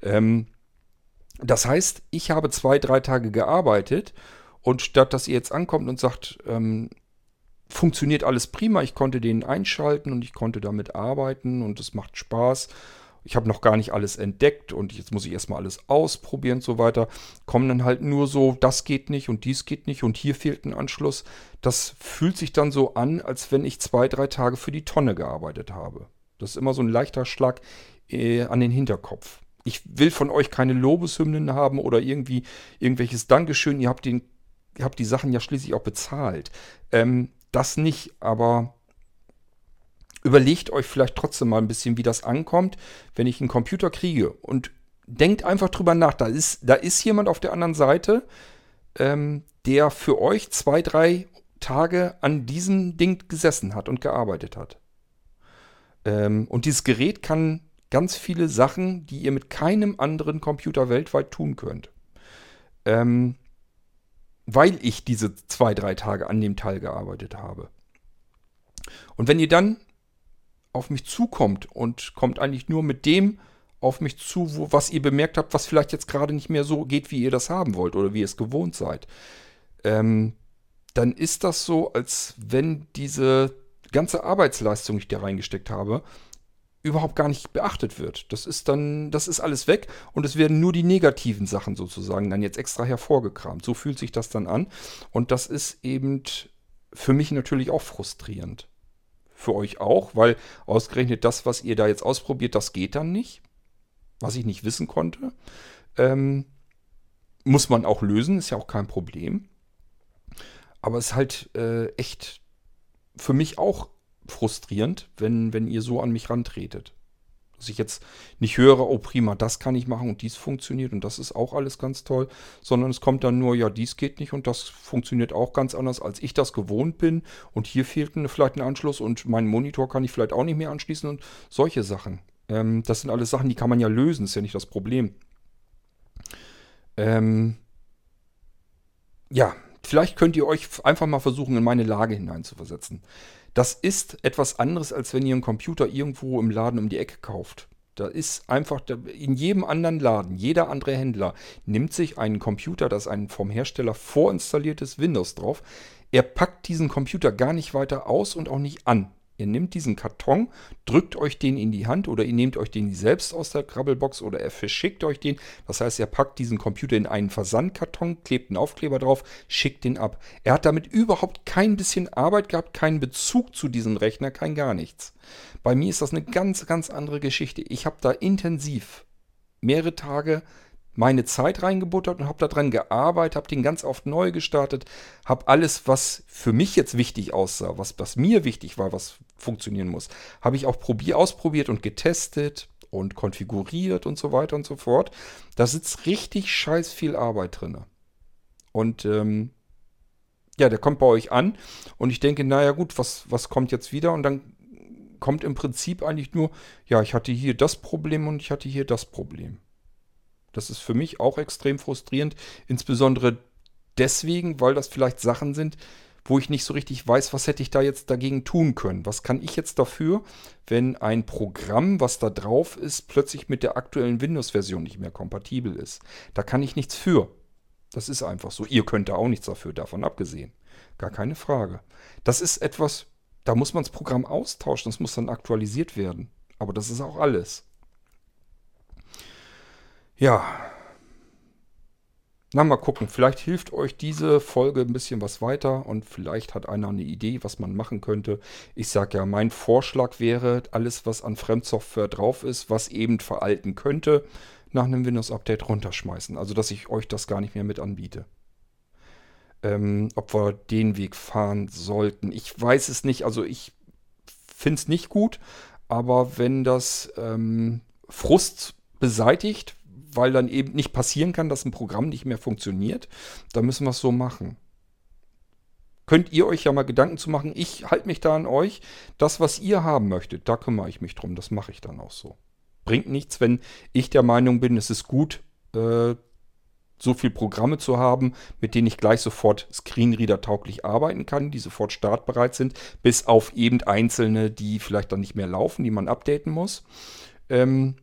Ähm, das heißt, ich habe zwei, drei Tage gearbeitet und statt dass ihr jetzt ankommt und sagt, ähm, funktioniert alles prima, ich konnte den einschalten und ich konnte damit arbeiten und es macht Spaß. Ich habe noch gar nicht alles entdeckt und jetzt muss ich erstmal alles ausprobieren und so weiter. Kommen dann halt nur so, das geht nicht und dies geht nicht und hier fehlt ein Anschluss. Das fühlt sich dann so an, als wenn ich zwei, drei Tage für die Tonne gearbeitet habe. Das ist immer so ein leichter Schlag äh, an den Hinterkopf ich will von euch keine Lobeshymnen haben oder irgendwie irgendwelches Dankeschön. Ihr habt, den, ihr habt die Sachen ja schließlich auch bezahlt. Ähm, das nicht, aber überlegt euch vielleicht trotzdem mal ein bisschen, wie das ankommt, wenn ich einen Computer kriege. Und denkt einfach drüber nach. Da ist, da ist jemand auf der anderen Seite, ähm, der für euch zwei, drei Tage an diesem Ding gesessen hat und gearbeitet hat. Ähm, und dieses Gerät kann ganz viele Sachen, die ihr mit keinem anderen Computer weltweit tun könnt. Ähm, weil ich diese zwei, drei Tage an dem Teil gearbeitet habe. Und wenn ihr dann auf mich zukommt und kommt eigentlich nur mit dem auf mich zu, wo, was ihr bemerkt habt, was vielleicht jetzt gerade nicht mehr so geht, wie ihr das haben wollt oder wie ihr es gewohnt seid, ähm, dann ist das so, als wenn diese ganze Arbeitsleistung, die ich da reingesteckt habe, überhaupt gar nicht beachtet wird. Das ist dann, das ist alles weg und es werden nur die negativen Sachen sozusagen dann jetzt extra hervorgekramt. So fühlt sich das dann an und das ist eben für mich natürlich auch frustrierend. Für euch auch, weil ausgerechnet das, was ihr da jetzt ausprobiert, das geht dann nicht. Was ich nicht wissen konnte. Ähm, muss man auch lösen, ist ja auch kein Problem. Aber es ist halt äh, echt für mich auch frustrierend, wenn, wenn ihr so an mich rantretet. Dass ich jetzt nicht höre, oh prima, das kann ich machen und dies funktioniert und das ist auch alles ganz toll, sondern es kommt dann nur, ja, dies geht nicht und das funktioniert auch ganz anders, als ich das gewohnt bin und hier fehlt vielleicht ein Anschluss und meinen Monitor kann ich vielleicht auch nicht mehr anschließen und solche Sachen. Ähm, das sind alles Sachen, die kann man ja lösen, ist ja nicht das Problem. Ähm, ja, vielleicht könnt ihr euch einfach mal versuchen, in meine Lage hineinzuversetzen. Das ist etwas anderes, als wenn ihr einen Computer irgendwo im Laden um die Ecke kauft. Da ist einfach, in jedem anderen Laden, jeder andere Händler nimmt sich einen Computer, das ein vom Hersteller vorinstalliertes Windows drauf. Er packt diesen Computer gar nicht weiter aus und auch nicht an. Ihr nehmt diesen Karton, drückt euch den in die Hand oder ihr nehmt euch den selbst aus der Krabbelbox oder er verschickt euch den. Das heißt, er packt diesen Computer in einen Versandkarton, klebt einen Aufkleber drauf, schickt den ab. Er hat damit überhaupt kein bisschen Arbeit gehabt, keinen Bezug zu diesem Rechner, kein gar nichts. Bei mir ist das eine ganz, ganz andere Geschichte. Ich habe da intensiv mehrere Tage meine Zeit reingebuttert und habe daran gearbeitet, habe den ganz oft neu gestartet, habe alles, was für mich jetzt wichtig aussah, was, was mir wichtig war, was funktionieren muss, habe ich auch probier, ausprobiert und getestet und konfiguriert und so weiter und so fort. Da sitzt richtig scheiß viel Arbeit drin. Und ähm, ja, der kommt bei euch an und ich denke, naja gut, was, was kommt jetzt wieder? Und dann kommt im Prinzip eigentlich nur, ja, ich hatte hier das Problem und ich hatte hier das Problem. Das ist für mich auch extrem frustrierend, insbesondere deswegen, weil das vielleicht Sachen sind, wo ich nicht so richtig weiß, was hätte ich da jetzt dagegen tun können. Was kann ich jetzt dafür, wenn ein Programm, was da drauf ist, plötzlich mit der aktuellen Windows-Version nicht mehr kompatibel ist? Da kann ich nichts für. Das ist einfach so. Ihr könnt da auch nichts dafür, davon abgesehen. Gar keine Frage. Das ist etwas, da muss man das Programm austauschen, das muss dann aktualisiert werden. Aber das ist auch alles. Ja. na, mal gucken. Vielleicht hilft euch diese Folge ein bisschen was weiter und vielleicht hat einer eine Idee, was man machen könnte. Ich sage ja, mein Vorschlag wäre, alles, was an Fremdsoftware drauf ist, was eben veralten könnte, nach einem Windows-Update runterschmeißen. Also, dass ich euch das gar nicht mehr mit anbiete. Ähm, ob wir den Weg fahren sollten. Ich weiß es nicht. Also, ich finde es nicht gut. Aber wenn das ähm, Frust beseitigt, weil dann eben nicht passieren kann, dass ein Programm nicht mehr funktioniert, dann müssen wir es so machen. Könnt ihr euch ja mal Gedanken zu machen, ich halte mich da an euch, das, was ihr haben möchtet, da kümmere ich mich drum, das mache ich dann auch so. Bringt nichts, wenn ich der Meinung bin, es ist gut, äh, so viele Programme zu haben, mit denen ich gleich sofort Screenreader-tauglich arbeiten kann, die sofort startbereit sind, bis auf eben einzelne, die vielleicht dann nicht mehr laufen, die man updaten muss. Ähm,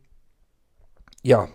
ja,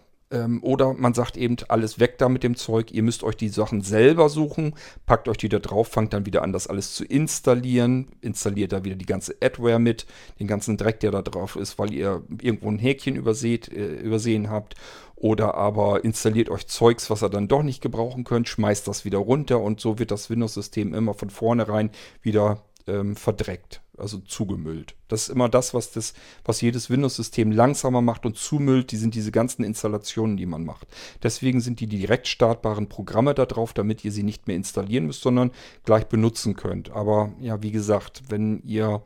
oder man sagt eben, alles weg da mit dem Zeug. Ihr müsst euch die Sachen selber suchen, packt euch die da drauf, fangt dann wieder an, das alles zu installieren. Installiert da wieder die ganze Adware mit, den ganzen Dreck, der da drauf ist, weil ihr irgendwo ein Häkchen überseht, äh, übersehen habt. Oder aber installiert euch Zeugs, was ihr dann doch nicht gebrauchen könnt, schmeißt das wieder runter und so wird das Windows-System immer von vornherein wieder ähm, verdreckt, also zugemüllt. Das ist immer das, was, das, was jedes Windows-System langsamer macht und zumüllt. Die sind diese ganzen Installationen, die man macht. Deswegen sind die direkt startbaren Programme da drauf, damit ihr sie nicht mehr installieren müsst, sondern gleich benutzen könnt. Aber ja, wie gesagt, wenn ihr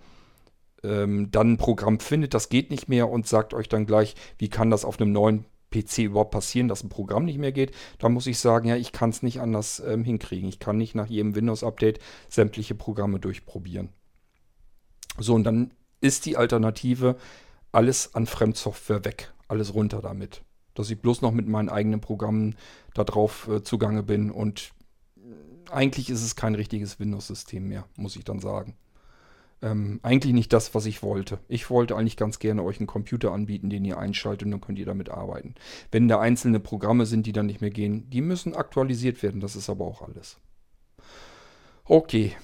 ähm, dann ein Programm findet, das geht nicht mehr und sagt euch dann gleich, wie kann das auf einem neuen PC überhaupt passieren, dass ein Programm nicht mehr geht, dann muss ich sagen, ja, ich kann es nicht anders ähm, hinkriegen. Ich kann nicht nach jedem Windows-Update sämtliche Programme durchprobieren. So, und dann ist die Alternative alles an Fremdsoftware weg, alles runter damit. Dass ich bloß noch mit meinen eigenen Programmen darauf äh, zugange bin und eigentlich ist es kein richtiges Windows-System mehr, muss ich dann sagen ähm, eigentlich nicht das, was ich wollte. Ich wollte eigentlich ganz gerne euch einen Computer anbieten, den ihr einschaltet und dann könnt ihr damit arbeiten. Wenn da einzelne Programme sind, die dann nicht mehr gehen, die müssen aktualisiert werden. Das ist aber auch alles. Okay.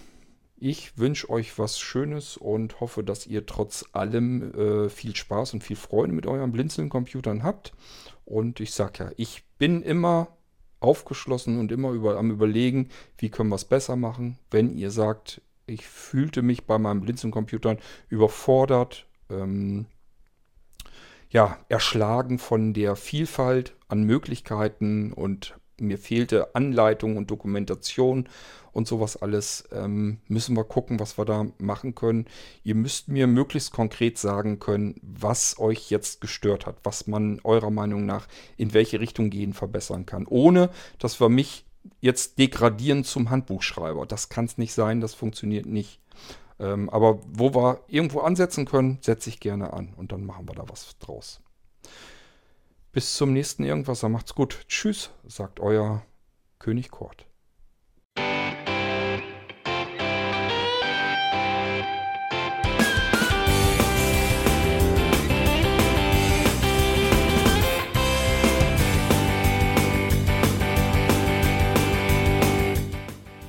Ich wünsche euch was Schönes und hoffe, dass ihr trotz allem äh, viel Spaß und viel Freude mit euren Blinzeln-Computern habt. Und ich sage ja, ich bin immer aufgeschlossen und immer über, am Überlegen, wie können wir es besser machen. Wenn ihr sagt, ich fühlte mich bei meinem Blinzeln-Computern überfordert, ähm, ja, erschlagen von der Vielfalt an Möglichkeiten und mir fehlte Anleitung und Dokumentation und sowas alles. Ähm, müssen wir gucken, was wir da machen können. Ihr müsst mir möglichst konkret sagen können, was euch jetzt gestört hat, was man eurer Meinung nach in welche Richtung gehen verbessern kann, ohne dass wir mich jetzt degradieren zum Handbuchschreiber. Das kann es nicht sein, das funktioniert nicht. Ähm, aber wo wir irgendwo ansetzen können, setze ich gerne an und dann machen wir da was draus. Bis zum nächsten Irgendwas, macht's gut. Tschüss, sagt euer König Kort.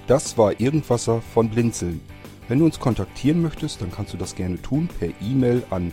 Das war Irgendwasser von Blinzeln. Wenn du uns kontaktieren möchtest, dann kannst du das gerne tun per E-Mail an